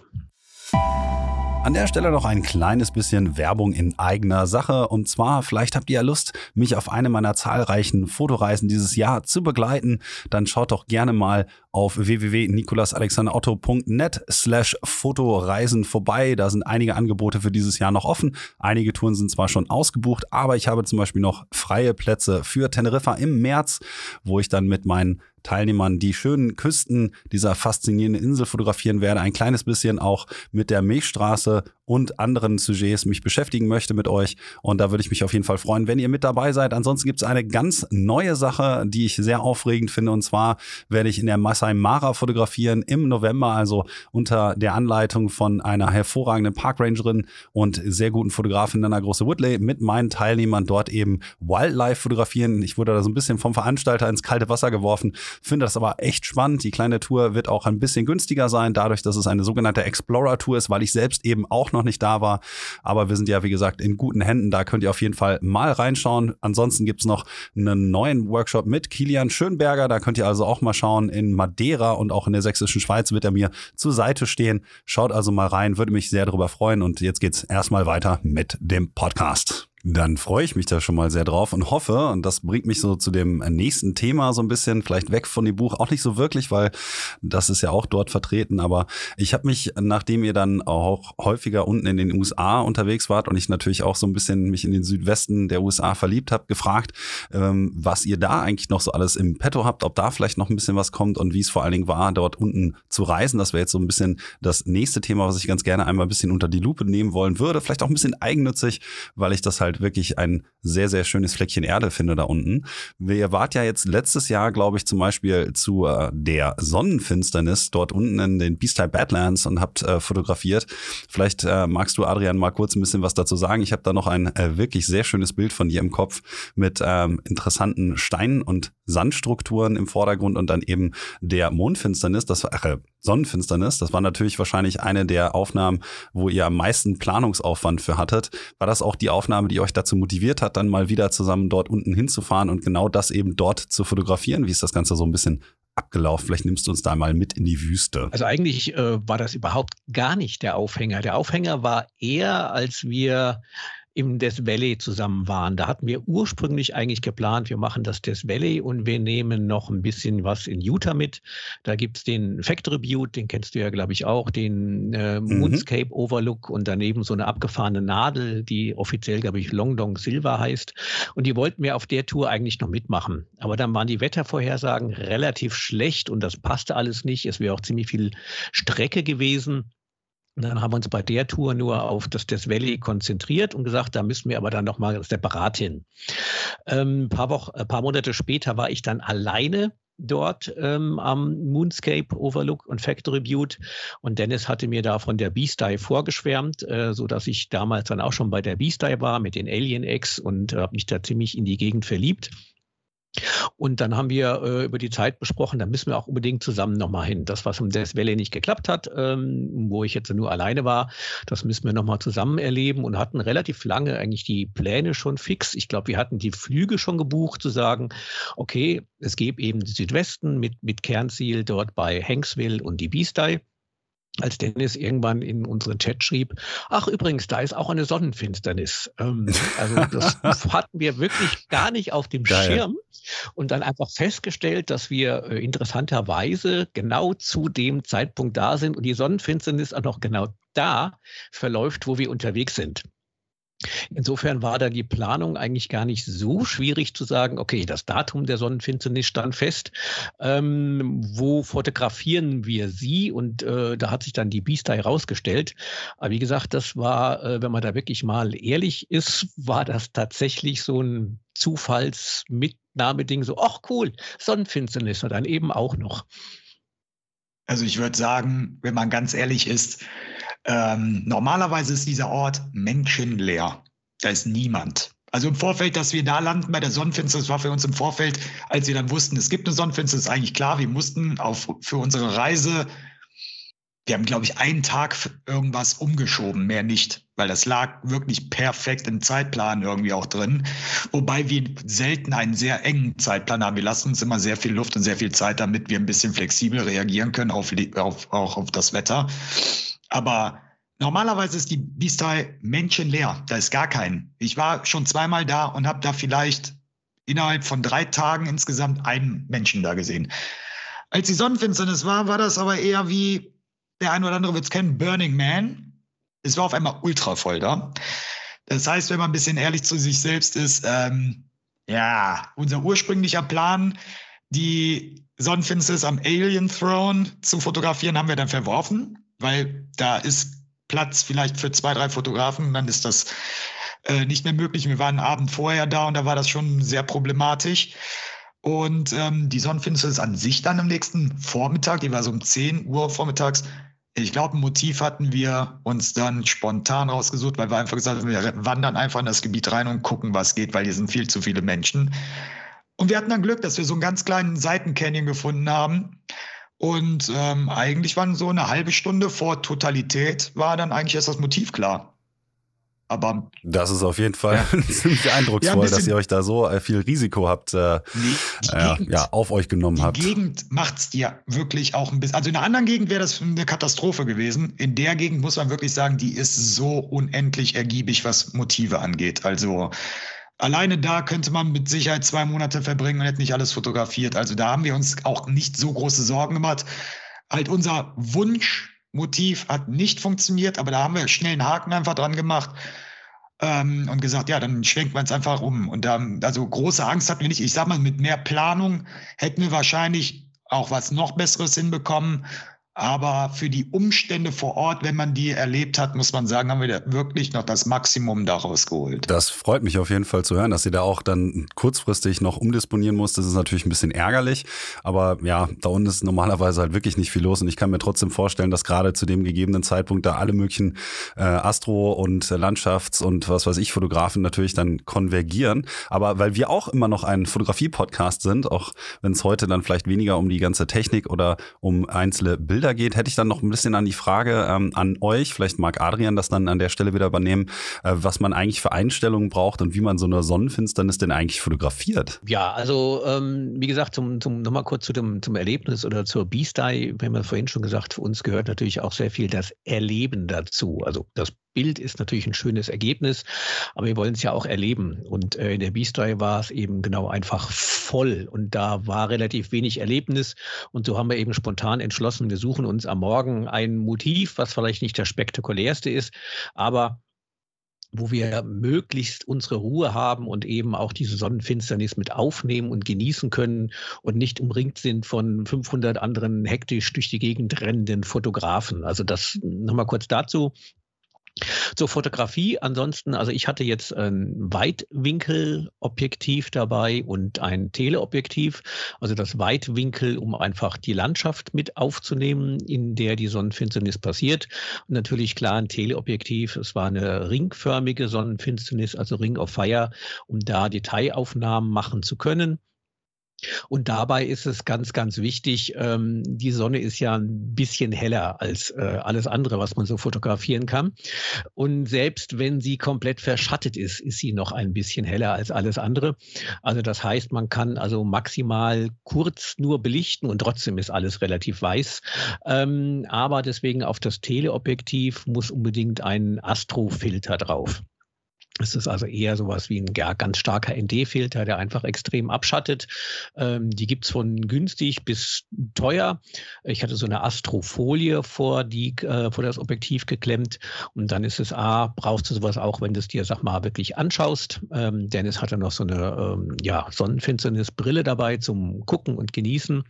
An der Stelle noch ein kleines bisschen Werbung in eigener Sache. Und zwar, vielleicht habt ihr ja Lust, mich auf eine meiner zahlreichen Fotoreisen dieses Jahr zu begleiten. Dann schaut doch gerne mal auf www.nikolasalexanderotto.net slash Fotoreisen vorbei. Da sind einige Angebote für dieses Jahr noch offen. Einige Touren sind zwar schon ausgebucht, aber ich habe zum Beispiel noch freie Plätze für Teneriffa im März, wo ich dann mit meinen Teilnehmern die schönen Küsten dieser faszinierenden Insel fotografieren werde, ein kleines bisschen auch mit der Milchstraße und anderen Sujets mich beschäftigen möchte mit euch. Und da würde ich mich auf jeden Fall freuen, wenn ihr mit dabei seid. Ansonsten gibt es eine ganz neue Sache, die ich sehr aufregend finde. Und zwar werde ich in der Masai Mara fotografieren im November, also unter der Anleitung von einer hervorragenden Parkrangerin und sehr guten Fotografin Nana Große Woodley mit meinen Teilnehmern dort eben Wildlife fotografieren. Ich wurde da so ein bisschen vom Veranstalter ins kalte Wasser geworfen, finde das aber echt spannend. Die kleine Tour wird auch ein bisschen günstiger sein, dadurch, dass es eine sogenannte Explorer-Tour ist, weil ich selbst eben auch noch nicht da war. Aber wir sind ja, wie gesagt, in guten Händen. Da könnt ihr auf jeden Fall mal reinschauen. Ansonsten gibt es noch einen neuen Workshop mit Kilian Schönberger. Da könnt ihr also auch mal schauen. In Madeira und auch in der sächsischen Schweiz wird er mir zur Seite stehen. Schaut also mal rein, würde mich sehr darüber freuen. Und jetzt geht's erstmal weiter mit dem Podcast. Dann freue ich mich da schon mal sehr drauf und hoffe, und das bringt mich so zu dem nächsten Thema so ein bisschen, vielleicht weg von dem Buch, auch nicht so wirklich, weil das ist ja auch dort vertreten, aber ich habe mich, nachdem ihr dann auch häufiger unten in den USA unterwegs wart und ich natürlich auch so ein bisschen mich in den Südwesten der USA verliebt habe, gefragt, ähm, was ihr da eigentlich noch so alles im Petto habt, ob da vielleicht noch ein bisschen was kommt und wie es vor allen Dingen war, dort unten zu reisen. Das wäre jetzt so ein bisschen das nächste Thema, was ich ganz gerne einmal ein bisschen unter die Lupe nehmen wollen würde. Vielleicht auch ein bisschen eigennützig, weil ich das halt halt wirklich ein sehr, sehr schönes Fleckchen Erde finde da unten. Wir wart ja jetzt letztes Jahr, glaube ich, zum Beispiel zu äh, der Sonnenfinsternis dort unten in den Beastyle Badlands und habt äh, fotografiert. Vielleicht äh, magst du, Adrian, mal kurz ein bisschen was dazu sagen. Ich habe da noch ein äh, wirklich sehr schönes Bild von dir im Kopf mit ähm, interessanten Steinen und Sandstrukturen im Vordergrund und dann eben der Mondfinsternis, das war, äh, Sonnenfinsternis, das war natürlich wahrscheinlich eine der Aufnahmen, wo ihr am meisten Planungsaufwand für hattet. War das auch die Aufnahme, die euch dazu motiviert hat, dann mal wieder zusammen dort unten hinzufahren und genau das eben dort zu fotografieren? Wie ist das Ganze so ein bisschen abgelaufen? Vielleicht nimmst du uns da mal mit in die Wüste. Also eigentlich äh, war das überhaupt gar nicht der Aufhänger. Der Aufhänger war eher, als wir im Death Valley zusammen waren. Da hatten wir ursprünglich eigentlich geplant, wir machen das Death Valley und wir nehmen noch ein bisschen was in Utah mit. Da gibt es den Factory Butte, den kennst du ja, glaube ich, auch, den äh, mhm. Moonscape mhm. Overlook und daneben so eine abgefahrene Nadel, die offiziell, glaube ich, Long Dong Silver heißt. Und die wollten wir auf der Tour eigentlich noch mitmachen. Aber dann waren die Wettervorhersagen relativ schlecht und das passte alles nicht. Es wäre auch ziemlich viel Strecke gewesen. Und dann haben wir uns bei der Tour nur auf das Death Valley konzentriert und gesagt, da müssen wir aber dann nochmal separat hin. Ähm, ein paar Wochen, ein paar Monate später war ich dann alleine dort ähm, am Moonscape Overlook und Factory Butte. Und Dennis hatte mir da von der Beastie vorgeschwärmt, äh, so dass ich damals dann auch schon bei der Beastie war mit den Alien X und äh, habe mich da ziemlich in die Gegend verliebt. Und dann haben wir äh, über die Zeit besprochen, da müssen wir auch unbedingt zusammen nochmal hin. Das, was im Death Valley nicht geklappt hat, ähm, wo ich jetzt nur alleine war, das müssen wir nochmal zusammen erleben und hatten relativ lange eigentlich die Pläne schon fix. Ich glaube, wir hatten die Flüge schon gebucht, zu sagen, okay, es gäbe eben Südwesten mit, mit Kernziel dort bei Hanksville und die Beastie als Dennis irgendwann in unseren Chat schrieb, ach übrigens, da ist auch eine Sonnenfinsternis. Ähm, also das *laughs* hatten wir wirklich gar nicht auf dem Geil. Schirm und dann einfach festgestellt, dass wir äh, interessanterweise genau zu dem Zeitpunkt da sind und die Sonnenfinsternis auch noch genau da verläuft, wo wir unterwegs sind. Insofern war da die Planung eigentlich gar nicht so schwierig zu sagen, okay, das Datum der Sonnenfinsternis stand fest. Ähm, wo fotografieren wir sie? Und äh, da hat sich dann die Beastie herausgestellt. Aber wie gesagt, das war, äh, wenn man da wirklich mal ehrlich ist, war das tatsächlich so ein Zufallsmitnahmeding, so, ach cool, Sonnenfinsternis und dann eben auch noch. Also ich würde sagen, wenn man ganz ehrlich ist, ähm, normalerweise ist dieser Ort menschenleer. Da ist niemand. Also im Vorfeld, dass wir da landen bei der Sonnenfinsternis, war für uns im Vorfeld, als wir dann wussten, es gibt eine Sonnenfinsternis, eigentlich klar, wir mussten auf, für unsere Reise, wir haben, glaube ich, einen Tag irgendwas umgeschoben, mehr nicht, weil das lag wirklich perfekt im Zeitplan irgendwie auch drin. Wobei wir selten einen sehr engen Zeitplan haben. Wir lassen uns immer sehr viel Luft und sehr viel Zeit, damit wir ein bisschen flexibel reagieren können, auf, auf, auch auf das Wetter. Aber Normalerweise ist die Bistei menschenleer. Da ist gar kein. Ich war schon zweimal da und habe da vielleicht innerhalb von drei Tagen insgesamt einen Menschen da gesehen. Als die Sonnenfinsternis war, war das aber eher wie, der eine oder andere wird es kennen, Burning Man. Es war auf einmal ultra voll da. Das heißt, wenn man ein bisschen ehrlich zu sich selbst ist, ähm, ja, unser ursprünglicher Plan, die Sonnenfinsternis am Alien Throne zu fotografieren, haben wir dann verworfen, weil da ist Platz vielleicht für zwei, drei Fotografen, dann ist das äh, nicht mehr möglich. Wir waren Abend vorher da und da war das schon sehr problematisch. Und ähm, die Sonnenfinsternis an sich dann am nächsten Vormittag, die war so um 10 Uhr vormittags. Ich glaube, ein Motiv hatten wir uns dann spontan rausgesucht, weil wir einfach gesagt haben, wir wandern einfach in das Gebiet rein und gucken, was geht, weil hier sind viel zu viele Menschen. Und wir hatten dann Glück, dass wir so einen ganz kleinen Seitencanyon gefunden haben. Und ähm, eigentlich waren so eine halbe Stunde vor Totalität war dann eigentlich erst das Motiv klar. Aber das ist auf jeden Fall ja. *laughs* ziemlich eindrucksvoll, ja, dass ihr euch da so äh, viel Risiko habt, äh, äh, Gegend, ja, auf euch genommen die habt. Die Gegend macht es dir wirklich auch ein bisschen. Also in einer anderen Gegend wäre das eine Katastrophe gewesen. In der Gegend muss man wirklich sagen, die ist so unendlich ergiebig, was Motive angeht. Also alleine da könnte man mit Sicherheit zwei Monate verbringen und hätte nicht alles fotografiert. Also da haben wir uns auch nicht so große Sorgen gemacht. Halt unser Wunsch Motiv hat nicht funktioniert, aber da haben wir schnell einen Haken einfach dran gemacht ähm, und gesagt, ja, dann schwenkt man es einfach um. Und ähm, also große Angst hatten wir nicht. Ich sag mal, mit mehr Planung hätten wir wahrscheinlich auch was noch Besseres hinbekommen. Aber für die Umstände vor Ort, wenn man die erlebt hat, muss man sagen, haben wir wirklich noch das Maximum daraus geholt. Das freut mich auf jeden Fall zu hören, dass ihr da auch dann kurzfristig noch umdisponieren musst. Das ist natürlich ein bisschen ärgerlich. Aber ja, da unten ist normalerweise halt wirklich nicht viel los. Und ich kann mir trotzdem vorstellen, dass gerade zu dem gegebenen Zeitpunkt da alle möglichen äh, Astro- und Landschafts- und was weiß ich, Fotografen natürlich dann konvergieren. Aber weil wir auch immer noch ein Fotografie-Podcast sind, auch wenn es heute dann vielleicht weniger um die ganze Technik oder um einzelne Bilder Bilder geht, hätte ich dann noch ein bisschen an die Frage ähm, an euch, vielleicht mag Adrian das dann an der Stelle wieder übernehmen, äh, was man eigentlich für Einstellungen braucht und wie man so eine Sonnenfinsternis denn eigentlich fotografiert. Ja, also ähm, wie gesagt, zum, zum nochmal kurz zu dem, zum Erlebnis oder zur Beast Eye, wir haben ja vorhin schon gesagt, für uns gehört natürlich auch sehr viel das Erleben dazu. Also das Bild ist natürlich ein schönes Ergebnis, aber wir wollen es ja auch erleben. Und äh, in der Beasteye war es eben genau einfach voll und da war relativ wenig Erlebnis. Und so haben wir eben spontan entschlossen, wir suchen uns am Morgen ein Motiv, was vielleicht nicht das spektakulärste ist, aber wo wir möglichst unsere Ruhe haben und eben auch diese Sonnenfinsternis mit aufnehmen und genießen können und nicht umringt sind von 500 anderen hektisch durch die Gegend rennenden Fotografen. Also das nochmal kurz dazu. Zur Fotografie ansonsten, also ich hatte jetzt ein Weitwinkelobjektiv dabei und ein Teleobjektiv. Also das Weitwinkel, um einfach die Landschaft mit aufzunehmen, in der die Sonnenfinsternis passiert. Und natürlich klar ein Teleobjektiv. Es war eine ringförmige Sonnenfinsternis, also Ring of Fire, um da Detailaufnahmen machen zu können. Und dabei ist es ganz, ganz wichtig, ähm, die Sonne ist ja ein bisschen heller als äh, alles andere, was man so fotografieren kann. Und selbst wenn sie komplett verschattet ist, ist sie noch ein bisschen heller als alles andere. Also das heißt, man kann also maximal kurz nur belichten und trotzdem ist alles relativ weiß. Ähm, aber deswegen auf das Teleobjektiv muss unbedingt ein Astrofilter drauf. Es ist also eher sowas wie ein ja, ganz starker ND-Filter, der einfach extrem abschattet. Ähm, die gibt es von günstig bis teuer. Ich hatte so eine Astrofolie vor, die, äh, vor das Objektiv geklemmt. Und dann ist es A, brauchst du sowas auch, wenn du es dir, sag mal, wirklich anschaust. Ähm, Dennis hatte noch so eine ähm, ja, Sonnenfinsternisbrille dabei zum Gucken und Genießen.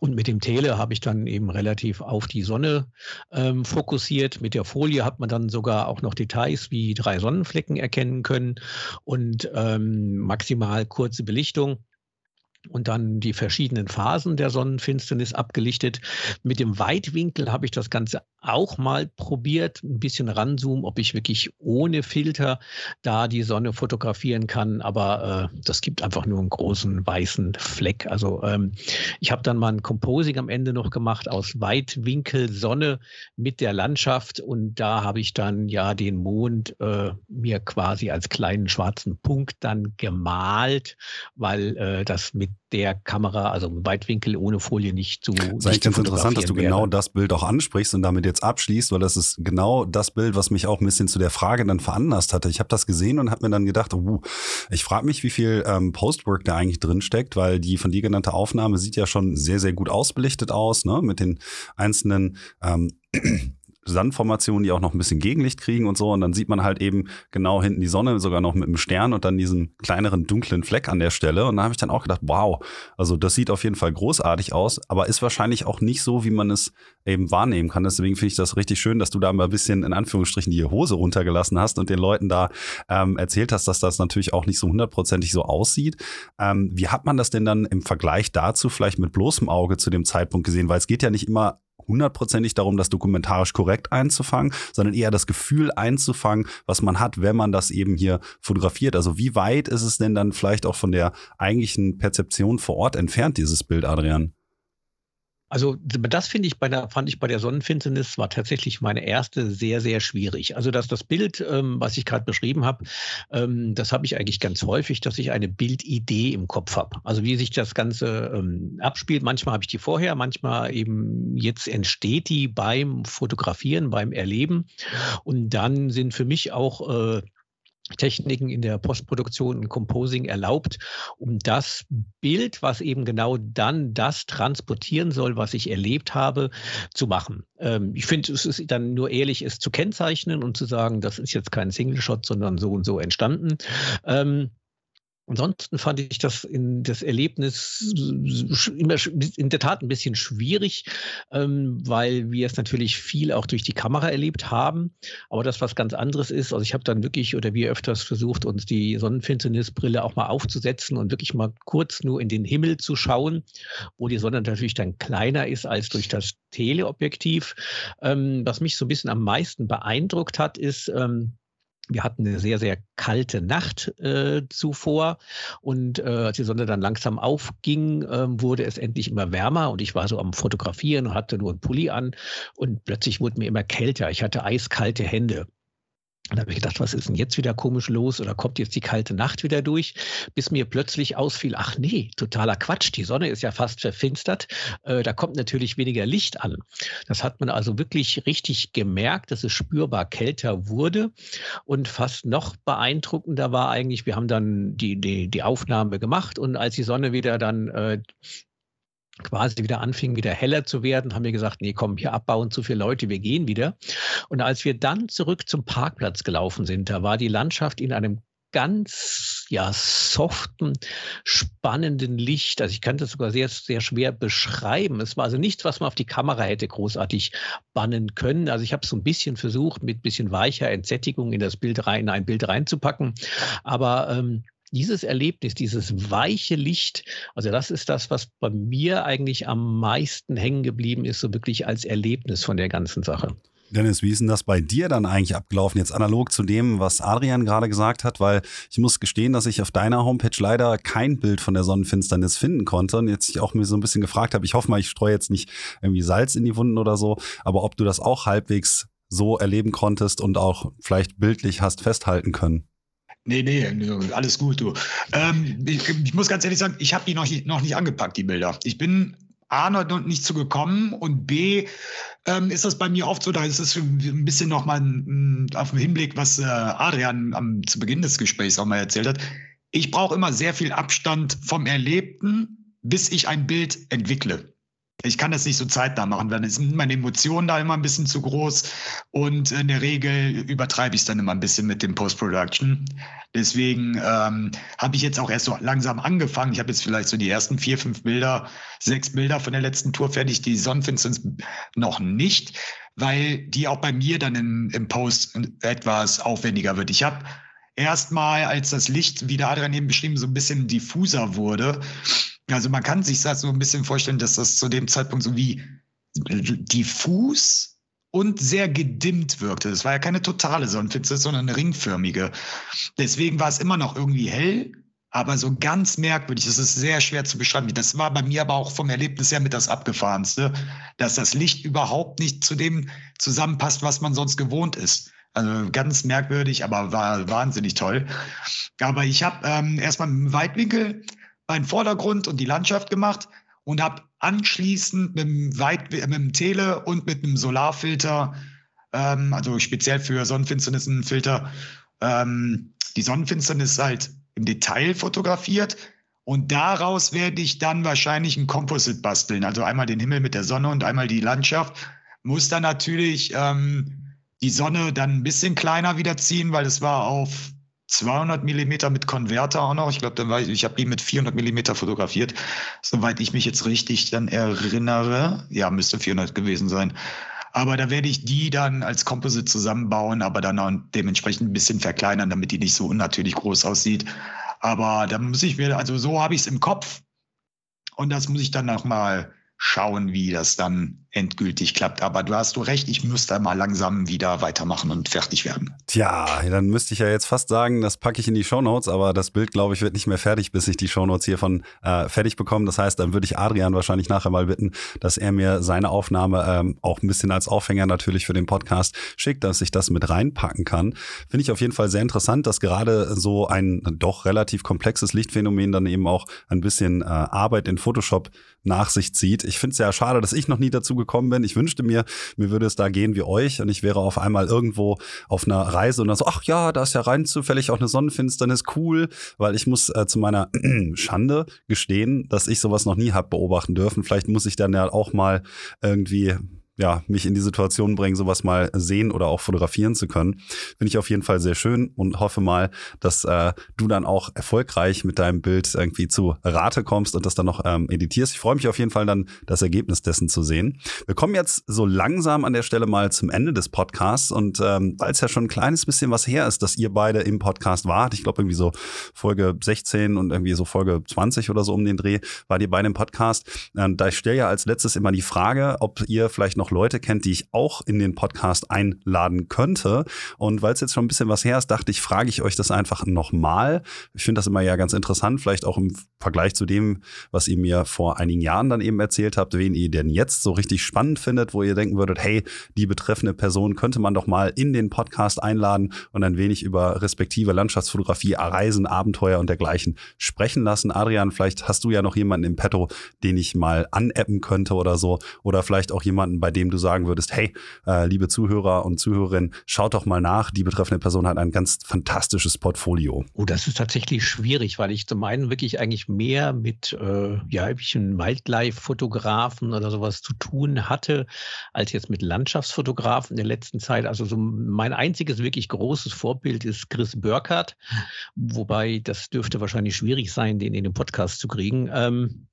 Und mit dem Tele habe ich dann eben relativ auf die Sonne ähm, fokussiert. Mit der Folie hat man dann sogar auch noch Details wie drei Sonnenflecken erkennen können und ähm, maximal kurze Belichtung und dann die verschiedenen Phasen der Sonnenfinsternis abgelichtet. Mit dem Weitwinkel habe ich das Ganze auch mal probiert, ein bisschen ranzoomen, ob ich wirklich ohne Filter da die Sonne fotografieren kann, aber äh, das gibt einfach nur einen großen weißen Fleck. Also ähm, ich habe dann mal ein Composing am Ende noch gemacht aus Weitwinkel Sonne mit der Landschaft und da habe ich dann ja den Mond äh, mir quasi als kleinen schwarzen Punkt dann gemalt, weil äh, das mit mit der Kamera, also im Weitwinkel ohne Folie nicht zu. Das ist eigentlich ganz interessant, dass du wäre. genau das Bild auch ansprichst und damit jetzt abschließt, weil das ist genau das Bild, was mich auch ein bisschen zu der Frage dann veranlasst hatte. Ich habe das gesehen und habe mir dann gedacht, uh, ich frage mich, wie viel ähm, Postwork da eigentlich drin steckt, weil die von dir genannte Aufnahme sieht ja schon sehr, sehr gut ausbelichtet aus, ne? mit den einzelnen ähm, Sandformationen, die auch noch ein bisschen Gegenlicht kriegen und so. Und dann sieht man halt eben genau hinten die Sonne, sogar noch mit einem Stern und dann diesen kleineren dunklen Fleck an der Stelle. Und da habe ich dann auch gedacht, wow, also das sieht auf jeden Fall großartig aus, aber ist wahrscheinlich auch nicht so, wie man es eben wahrnehmen kann. Deswegen finde ich das richtig schön, dass du da mal ein bisschen in Anführungsstrichen die Hose runtergelassen hast und den Leuten da ähm, erzählt hast, dass das natürlich auch nicht so hundertprozentig so aussieht. Ähm, wie hat man das denn dann im Vergleich dazu vielleicht mit bloßem Auge zu dem Zeitpunkt gesehen? Weil es geht ja nicht immer hundertprozentig darum, das dokumentarisch korrekt einzufangen, sondern eher das Gefühl einzufangen, was man hat, wenn man das eben hier fotografiert. Also wie weit ist es denn dann vielleicht auch von der eigentlichen Perzeption vor Ort entfernt, dieses Bild, Adrian? Also das finde ich bei der, fand ich bei der Sonnenfinsternis war tatsächlich meine erste sehr, sehr schwierig. Also dass das Bild, ähm, was ich gerade beschrieben habe, ähm, das habe ich eigentlich ganz häufig, dass ich eine Bildidee im Kopf habe. Also wie sich das Ganze ähm, abspielt. Manchmal habe ich die vorher, manchmal eben jetzt entsteht die beim Fotografieren, beim Erleben. Und dann sind für mich auch äh, Techniken in der Postproduktion und Composing erlaubt, um das Bild, was eben genau dann das transportieren soll, was ich erlebt habe, zu machen. Ähm, ich finde, es ist dann nur ehrlich, es zu kennzeichnen und zu sagen, das ist jetzt kein Single Shot, sondern so und so entstanden. Ähm, Ansonsten fand ich das in das Erlebnis immer in der Tat ein bisschen schwierig, ähm, weil wir es natürlich viel auch durch die Kamera erlebt haben. Aber das was ganz anderes ist. Also ich habe dann wirklich oder wir öfters versucht, uns die Sonnenfinsternisbrille auch mal aufzusetzen und wirklich mal kurz nur in den Himmel zu schauen, wo die Sonne natürlich dann kleiner ist als durch das Teleobjektiv. Ähm, was mich so ein bisschen am meisten beeindruckt hat, ist, ähm, wir hatten eine sehr, sehr kalte Nacht äh, zuvor und äh, als die Sonne dann langsam aufging, äh, wurde es endlich immer wärmer und ich war so am Fotografieren und hatte nur einen Pulli an und plötzlich wurde mir immer kälter. Ich hatte eiskalte Hände. Und da habe ich gedacht, was ist denn jetzt wieder komisch los? Oder kommt jetzt die kalte Nacht wieder durch, bis mir plötzlich ausfiel, ach nee, totaler Quatsch, die Sonne ist ja fast verfinstert, äh, da kommt natürlich weniger Licht an. Das hat man also wirklich richtig gemerkt, dass es spürbar kälter wurde. Und fast noch beeindruckender war eigentlich, wir haben dann die, die, die Aufnahme gemacht. Und als die Sonne wieder dann äh, quasi wieder anfing, wieder heller zu werden, haben wir gesagt, nee, komm, hier abbauen zu viele Leute, wir gehen wieder. Und als wir dann zurück zum Parkplatz gelaufen sind, da war die Landschaft in einem ganz ja soften, spannenden Licht. Also ich kann das sogar sehr, sehr schwer beschreiben. Es war also nichts, was man auf die Kamera hätte großartig bannen können. Also ich habe so ein bisschen versucht, mit bisschen weicher Entsättigung in das Bild rein, in ein Bild reinzupacken. Aber ähm, dieses Erlebnis, dieses weiche Licht, also das ist das, was bei mir eigentlich am meisten hängen geblieben ist, so wirklich als Erlebnis von der ganzen Sache. Dennis, wie ist denn das bei dir dann eigentlich abgelaufen? Jetzt analog zu dem, was Adrian gerade gesagt hat, weil ich muss gestehen, dass ich auf deiner Homepage leider kein Bild von der Sonnenfinsternis finden konnte und jetzt ich auch mir so ein bisschen gefragt habe, ich hoffe mal, ich streue jetzt nicht irgendwie Salz in die Wunden oder so, aber ob du das auch halbwegs so erleben konntest und auch vielleicht bildlich hast festhalten können. Nee, nee, alles gut, du. Ähm, ich, ich, muss ganz ehrlich sagen, ich habe die noch, noch nicht angepackt, die Bilder. Ich bin A, noch nicht zu gekommen und B, ähm, ist das bei mir oft so, da ist es ein bisschen nochmal auf den Hinblick, was äh, Adrian am, zu Beginn des Gesprächs auch mal erzählt hat. Ich brauche immer sehr viel Abstand vom Erlebten, bis ich ein Bild entwickle ich kann das nicht so zeitnah machen, weil sind meine Emotionen da immer ein bisschen zu groß und in der Regel übertreibe ich es dann immer ein bisschen mit dem Post-Production. Deswegen ähm, habe ich jetzt auch erst so langsam angefangen. Ich habe jetzt vielleicht so die ersten vier, fünf Bilder, sechs Bilder von der letzten Tour fertig, die Sonnenfinsternis noch nicht, weil die auch bei mir dann im, im Post etwas aufwendiger wird. Ich habe erstmal, als das Licht, wie der Adrian eben beschrieben, so ein bisschen diffuser wurde, also man kann sich das so ein bisschen vorstellen, dass das zu dem Zeitpunkt so wie diffus und sehr gedimmt wirkte. Es war ja keine totale Sonnenfinsternis, sondern eine ringförmige. Deswegen war es immer noch irgendwie hell, aber so ganz merkwürdig. Es ist sehr schwer zu beschreiben. Das war bei mir aber auch vom Erlebnis her mit das Abgefahrenste, dass das Licht überhaupt nicht zu dem zusammenpasst, was man sonst gewohnt ist. Also ganz merkwürdig, aber war wahnsinnig toll. Aber ich habe ähm, erstmal im Weitwinkel meinen Vordergrund und die Landschaft gemacht und habe anschließend mit dem, Weit mit dem Tele und mit einem Solarfilter, ähm, also speziell für Sonnenfinsternis ein Filter, ähm, die Sonnenfinsternis halt im Detail fotografiert. Und daraus werde ich dann wahrscheinlich ein Composite basteln. Also einmal den Himmel mit der Sonne und einmal die Landschaft. Muss dann natürlich ähm, die Sonne dann ein bisschen kleiner wieder ziehen, weil es war auf 200 Millimeter mit Konverter auch noch. Ich glaube, ich, ich habe die mit 400 Millimeter fotografiert, soweit ich mich jetzt richtig dann erinnere. Ja, müsste 400 gewesen sein. Aber da werde ich die dann als Composite zusammenbauen, aber dann auch dementsprechend ein bisschen verkleinern, damit die nicht so unnatürlich groß aussieht. Aber da muss ich mir, also so habe ich es im Kopf. Und das muss ich dann nochmal schauen, wie das dann endgültig klappt. Aber du hast du recht, ich müsste mal langsam wieder weitermachen und fertig werden. Tja, dann müsste ich ja jetzt fast sagen, das packe ich in die Shownotes, aber das Bild, glaube ich, wird nicht mehr fertig, bis ich die Shownotes hiervon äh, fertig bekomme. Das heißt, dann würde ich Adrian wahrscheinlich nachher mal bitten, dass er mir seine Aufnahme ähm, auch ein bisschen als Aufhänger natürlich für den Podcast schickt, dass ich das mit reinpacken kann. Finde ich auf jeden Fall sehr interessant, dass gerade so ein doch relativ komplexes Lichtphänomen dann eben auch ein bisschen äh, Arbeit in Photoshop nach sich zieht. Ich finde es ja schade, dass ich noch nie dazu gekommen bin. Ich wünschte mir, mir würde es da gehen wie euch und ich wäre auf einmal irgendwo auf einer Reise und dann so, ach ja, da ist ja rein zufällig auch eine Sonnenfinsternis, cool, weil ich muss äh, zu meiner *clears throat* Schande gestehen, dass ich sowas noch nie habe beobachten dürfen. Vielleicht muss ich dann ja auch mal irgendwie ja, mich in die Situation bringen, sowas mal sehen oder auch fotografieren zu können. Finde ich auf jeden Fall sehr schön und hoffe mal, dass äh, du dann auch erfolgreich mit deinem Bild irgendwie zu Rate kommst und das dann noch ähm, editierst. Ich freue mich auf jeden Fall dann, das Ergebnis dessen zu sehen. Wir kommen jetzt so langsam an der Stelle mal zum Ende des Podcasts und ähm, weil es ja schon ein kleines bisschen was her ist, dass ihr beide im Podcast wart, ich glaube irgendwie so Folge 16 und irgendwie so Folge 20 oder so um den Dreh, war ihr beide im Podcast. Ähm, da ich stelle ja als letztes immer die Frage, ob ihr vielleicht noch Leute kennt, die ich auch in den Podcast einladen könnte. Und weil es jetzt schon ein bisschen was her ist, dachte ich, frage ich euch das einfach nochmal. Ich finde das immer ja ganz interessant, vielleicht auch im Vergleich zu dem, was ihr mir vor einigen Jahren dann eben erzählt habt, wen ihr denn jetzt so richtig spannend findet, wo ihr denken würdet, hey, die betreffende Person könnte man doch mal in den Podcast einladen und ein wenig über respektive Landschaftsfotografie, Reisen, Abenteuer und dergleichen sprechen lassen. Adrian, vielleicht hast du ja noch jemanden im Petto, den ich mal aneppen könnte oder so. Oder vielleicht auch jemanden, bei dem dem du sagen würdest, hey, äh, liebe Zuhörer und Zuhörerinnen, schaut doch mal nach, die betreffende Person hat ein ganz fantastisches Portfolio. Oh, das ist tatsächlich schwierig, weil ich zum einen wirklich eigentlich mehr mit äh, ja, Wildlife-Fotografen oder sowas zu tun hatte, als jetzt mit Landschaftsfotografen in der letzten Zeit. Also so mein einziges wirklich großes Vorbild ist Chris Burkhardt, wobei das dürfte wahrscheinlich schwierig sein, den in den Podcast zu kriegen. Ähm,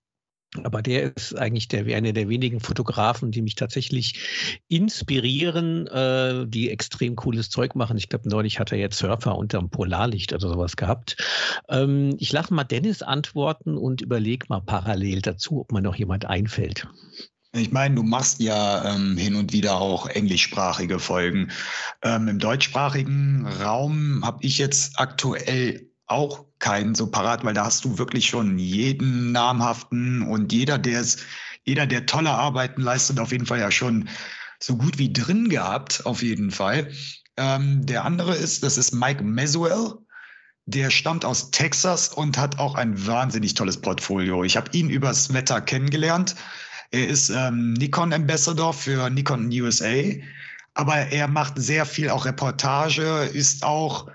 aber der ist eigentlich der, einer der wenigen Fotografen, die mich tatsächlich inspirieren, äh, die extrem cooles Zeug machen. Ich glaube, neulich hat er jetzt Surfer unterm Polarlicht oder sowas gehabt. Ähm, ich lasse mal Dennis antworten und überlege mal parallel dazu, ob mir noch jemand einfällt. Ich meine, du machst ja ähm, hin und wieder auch englischsprachige Folgen. Ähm, Im deutschsprachigen Raum habe ich jetzt aktuell auch keinen so parat, weil da hast du wirklich schon jeden namhaften und jeder, der es, jeder, der tolle Arbeiten leistet, auf jeden Fall ja schon so gut wie drin gehabt, auf jeden Fall. Ähm, der andere ist, das ist Mike Meswell. Der stammt aus Texas und hat auch ein wahnsinnig tolles Portfolio. Ich habe ihn übers Wetter kennengelernt. Er ist ähm, Nikon Ambassador für Nikon USA, aber er macht sehr viel auch Reportage, ist auch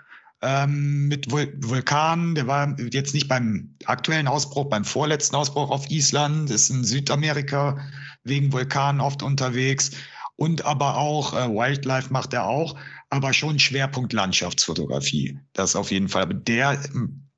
ähm, mit Vul Vulkanen. Der war jetzt nicht beim aktuellen Ausbruch, beim vorletzten Ausbruch auf Island, ist in Südamerika wegen Vulkanen oft unterwegs. Und aber auch äh, Wildlife macht er auch, aber schon Schwerpunkt Landschaftsfotografie. Das auf jeden Fall. Aber der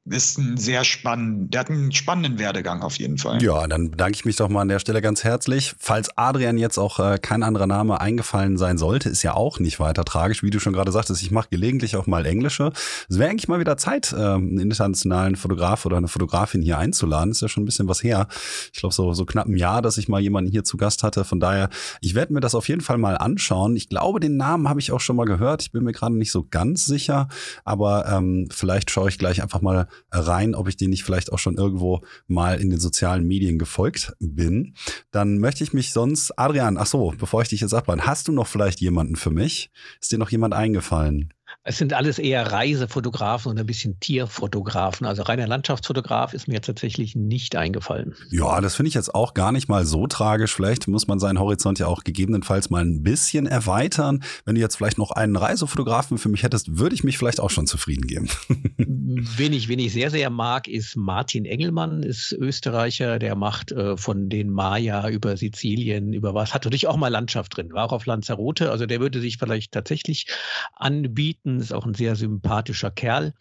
ist ein sehr spannend, der hat einen spannenden Werdegang auf jeden Fall. Ja, dann bedanke ich mich doch mal an der Stelle ganz herzlich. Falls Adrian jetzt auch äh, kein anderer Name eingefallen sein sollte, ist ja auch nicht weiter tragisch. Wie du schon gerade sagtest, ich mache gelegentlich auch mal Englische. Es wäre eigentlich mal wieder Zeit, äh, einen internationalen Fotograf oder eine Fotografin hier einzuladen. Ist ja schon ein bisschen was her. Ich glaube, so, so knapp ein Jahr, dass ich mal jemanden hier zu Gast hatte. Von daher, ich werde mir das auf jeden Fall mal anschauen. Ich glaube, den Namen habe ich auch schon mal gehört. Ich bin mir gerade nicht so ganz sicher, aber ähm, vielleicht schaue ich gleich einfach mal rein, ob ich den nicht vielleicht auch schon irgendwo mal in den sozialen Medien gefolgt bin. Dann möchte ich mich sonst, Adrian, ach so, bevor ich dich jetzt abbrenne, hast du noch vielleicht jemanden für mich? Ist dir noch jemand eingefallen? Es sind alles eher Reisefotografen und ein bisschen Tierfotografen. Also reiner Landschaftsfotograf ist mir tatsächlich nicht eingefallen. Ja, das finde ich jetzt auch gar nicht mal so tragisch. Vielleicht muss man seinen Horizont ja auch gegebenenfalls mal ein bisschen erweitern. Wenn du jetzt vielleicht noch einen Reisefotografen für mich hättest, würde ich mich vielleicht auch schon zufrieden geben. *laughs* wen, ich, wen ich sehr, sehr mag, ist Martin Engelmann, ist Österreicher, der macht äh, von den Maya über Sizilien, über was, hat natürlich auch mal Landschaft drin, war auch auf Lanzarote. Also der würde sich vielleicht tatsächlich anbieten ist auch ein sehr sympathischer Kerl.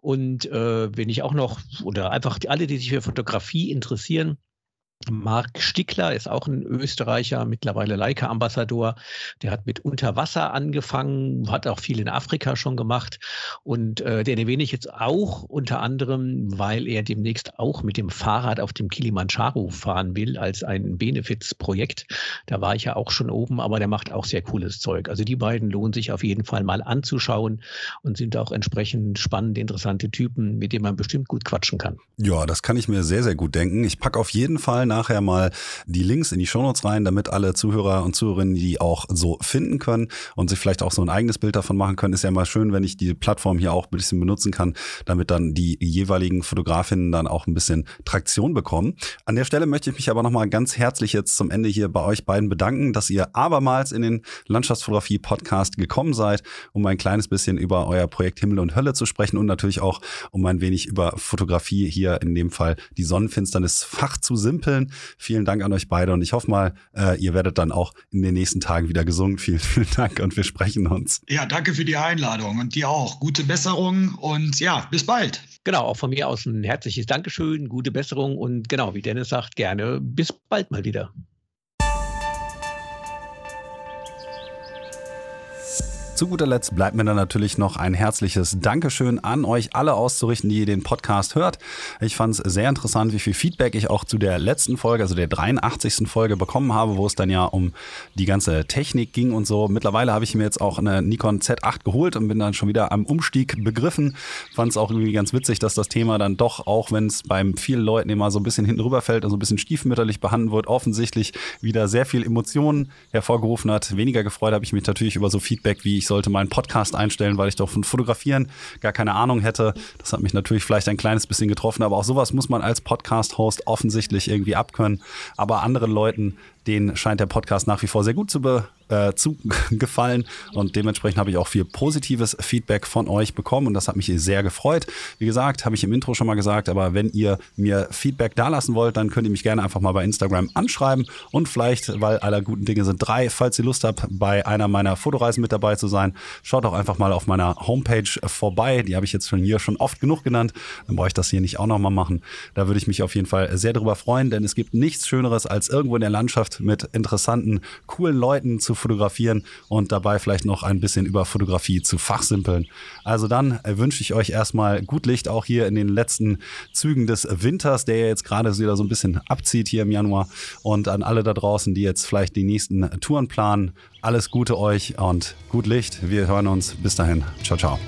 Und äh, wenn ich auch noch, oder einfach alle, die sich für Fotografie interessieren, Marc Stickler ist auch ein Österreicher, mittlerweile Leica-Ambassador. Der hat mit Unterwasser angefangen, hat auch viel in Afrika schon gemacht. Und äh, den erwähne ich jetzt auch unter anderem, weil er demnächst auch mit dem Fahrrad auf dem Kilimanjaro fahren will, als ein Benefits-Projekt. Da war ich ja auch schon oben, aber der macht auch sehr cooles Zeug. Also die beiden lohnen sich auf jeden Fall mal anzuschauen und sind auch entsprechend spannende, interessante Typen, mit denen man bestimmt gut quatschen kann. Ja, das kann ich mir sehr, sehr gut denken. Ich packe auf jeden Fall nachher mal die Links in die Shownotes rein, damit alle Zuhörer und Zuhörerinnen die auch so finden können und sich vielleicht auch so ein eigenes Bild davon machen können. Ist ja mal schön, wenn ich die Plattform hier auch ein bisschen benutzen kann, damit dann die jeweiligen Fotografinnen dann auch ein bisschen Traktion bekommen. An der Stelle möchte ich mich aber nochmal ganz herzlich jetzt zum Ende hier bei euch beiden bedanken, dass ihr abermals in den Landschaftsfotografie Podcast gekommen seid, um ein kleines bisschen über euer Projekt Himmel und Hölle zu sprechen und natürlich auch um ein wenig über Fotografie hier in dem Fall die Sonnenfinsternis Fach zu simpeln empfehlen. Vielen Dank an euch beide und ich hoffe mal, äh, ihr werdet dann auch in den nächsten Tagen wieder gesungen. *laughs* Vielen, vielen Dank und wir sprechen uns. Ja, danke für die Einladung und dir auch. Gute Besserung und ja, bis bald. Genau, auch von mir aus ein herzliches Dankeschön, gute Besserung und genau, wie Dennis sagt, gerne bis bald mal wieder. Zu guter Letzt bleibt mir dann natürlich noch ein herzliches Dankeschön an euch alle auszurichten, die den Podcast hört. Ich fand es sehr interessant, wie viel Feedback ich auch zu der letzten Folge, also der 83. Folge bekommen habe, wo es dann ja um die ganze Technik ging und so. Mittlerweile habe ich mir jetzt auch eine Nikon Z8 geholt und bin dann schon wieder am Umstieg begriffen. Fand es auch irgendwie ganz witzig, dass das Thema dann doch, auch wenn es beim vielen Leuten immer so ein bisschen hinten rüberfällt und so ein bisschen stiefmütterlich behandelt wird, offensichtlich wieder sehr viel Emotionen hervorgerufen hat. Weniger gefreut habe ich mich natürlich über so Feedback, wie ich sollte meinen Podcast einstellen, weil ich doch von Fotografieren gar keine Ahnung hätte. Das hat mich natürlich vielleicht ein kleines bisschen getroffen, aber auch sowas muss man als Podcast-Host offensichtlich irgendwie abkönnen. Aber anderen Leuten denen scheint der Podcast nach wie vor sehr gut zu, be, äh, zu *laughs* gefallen und dementsprechend habe ich auch viel positives Feedback von euch bekommen und das hat mich sehr gefreut. Wie gesagt, habe ich im Intro schon mal gesagt, aber wenn ihr mir Feedback dalassen wollt, dann könnt ihr mich gerne einfach mal bei Instagram anschreiben und vielleicht, weil aller guten Dinge sind drei, falls ihr Lust habt, bei einer meiner Fotoreisen mit dabei zu sein, schaut auch einfach mal auf meiner Homepage vorbei. Die habe ich jetzt schon hier schon oft genug genannt. Dann brauche ich das hier nicht auch nochmal machen. Da würde ich mich auf jeden Fall sehr darüber freuen, denn es gibt nichts Schöneres als irgendwo in der Landschaft mit interessanten, coolen Leuten zu fotografieren und dabei vielleicht noch ein bisschen über Fotografie zu fachsimpeln. Also dann wünsche ich euch erstmal gut Licht auch hier in den letzten Zügen des Winters, der jetzt gerade wieder so ein bisschen abzieht hier im Januar. Und an alle da draußen, die jetzt vielleicht die nächsten Touren planen, alles Gute euch und gut Licht. Wir hören uns. Bis dahin. Ciao, ciao.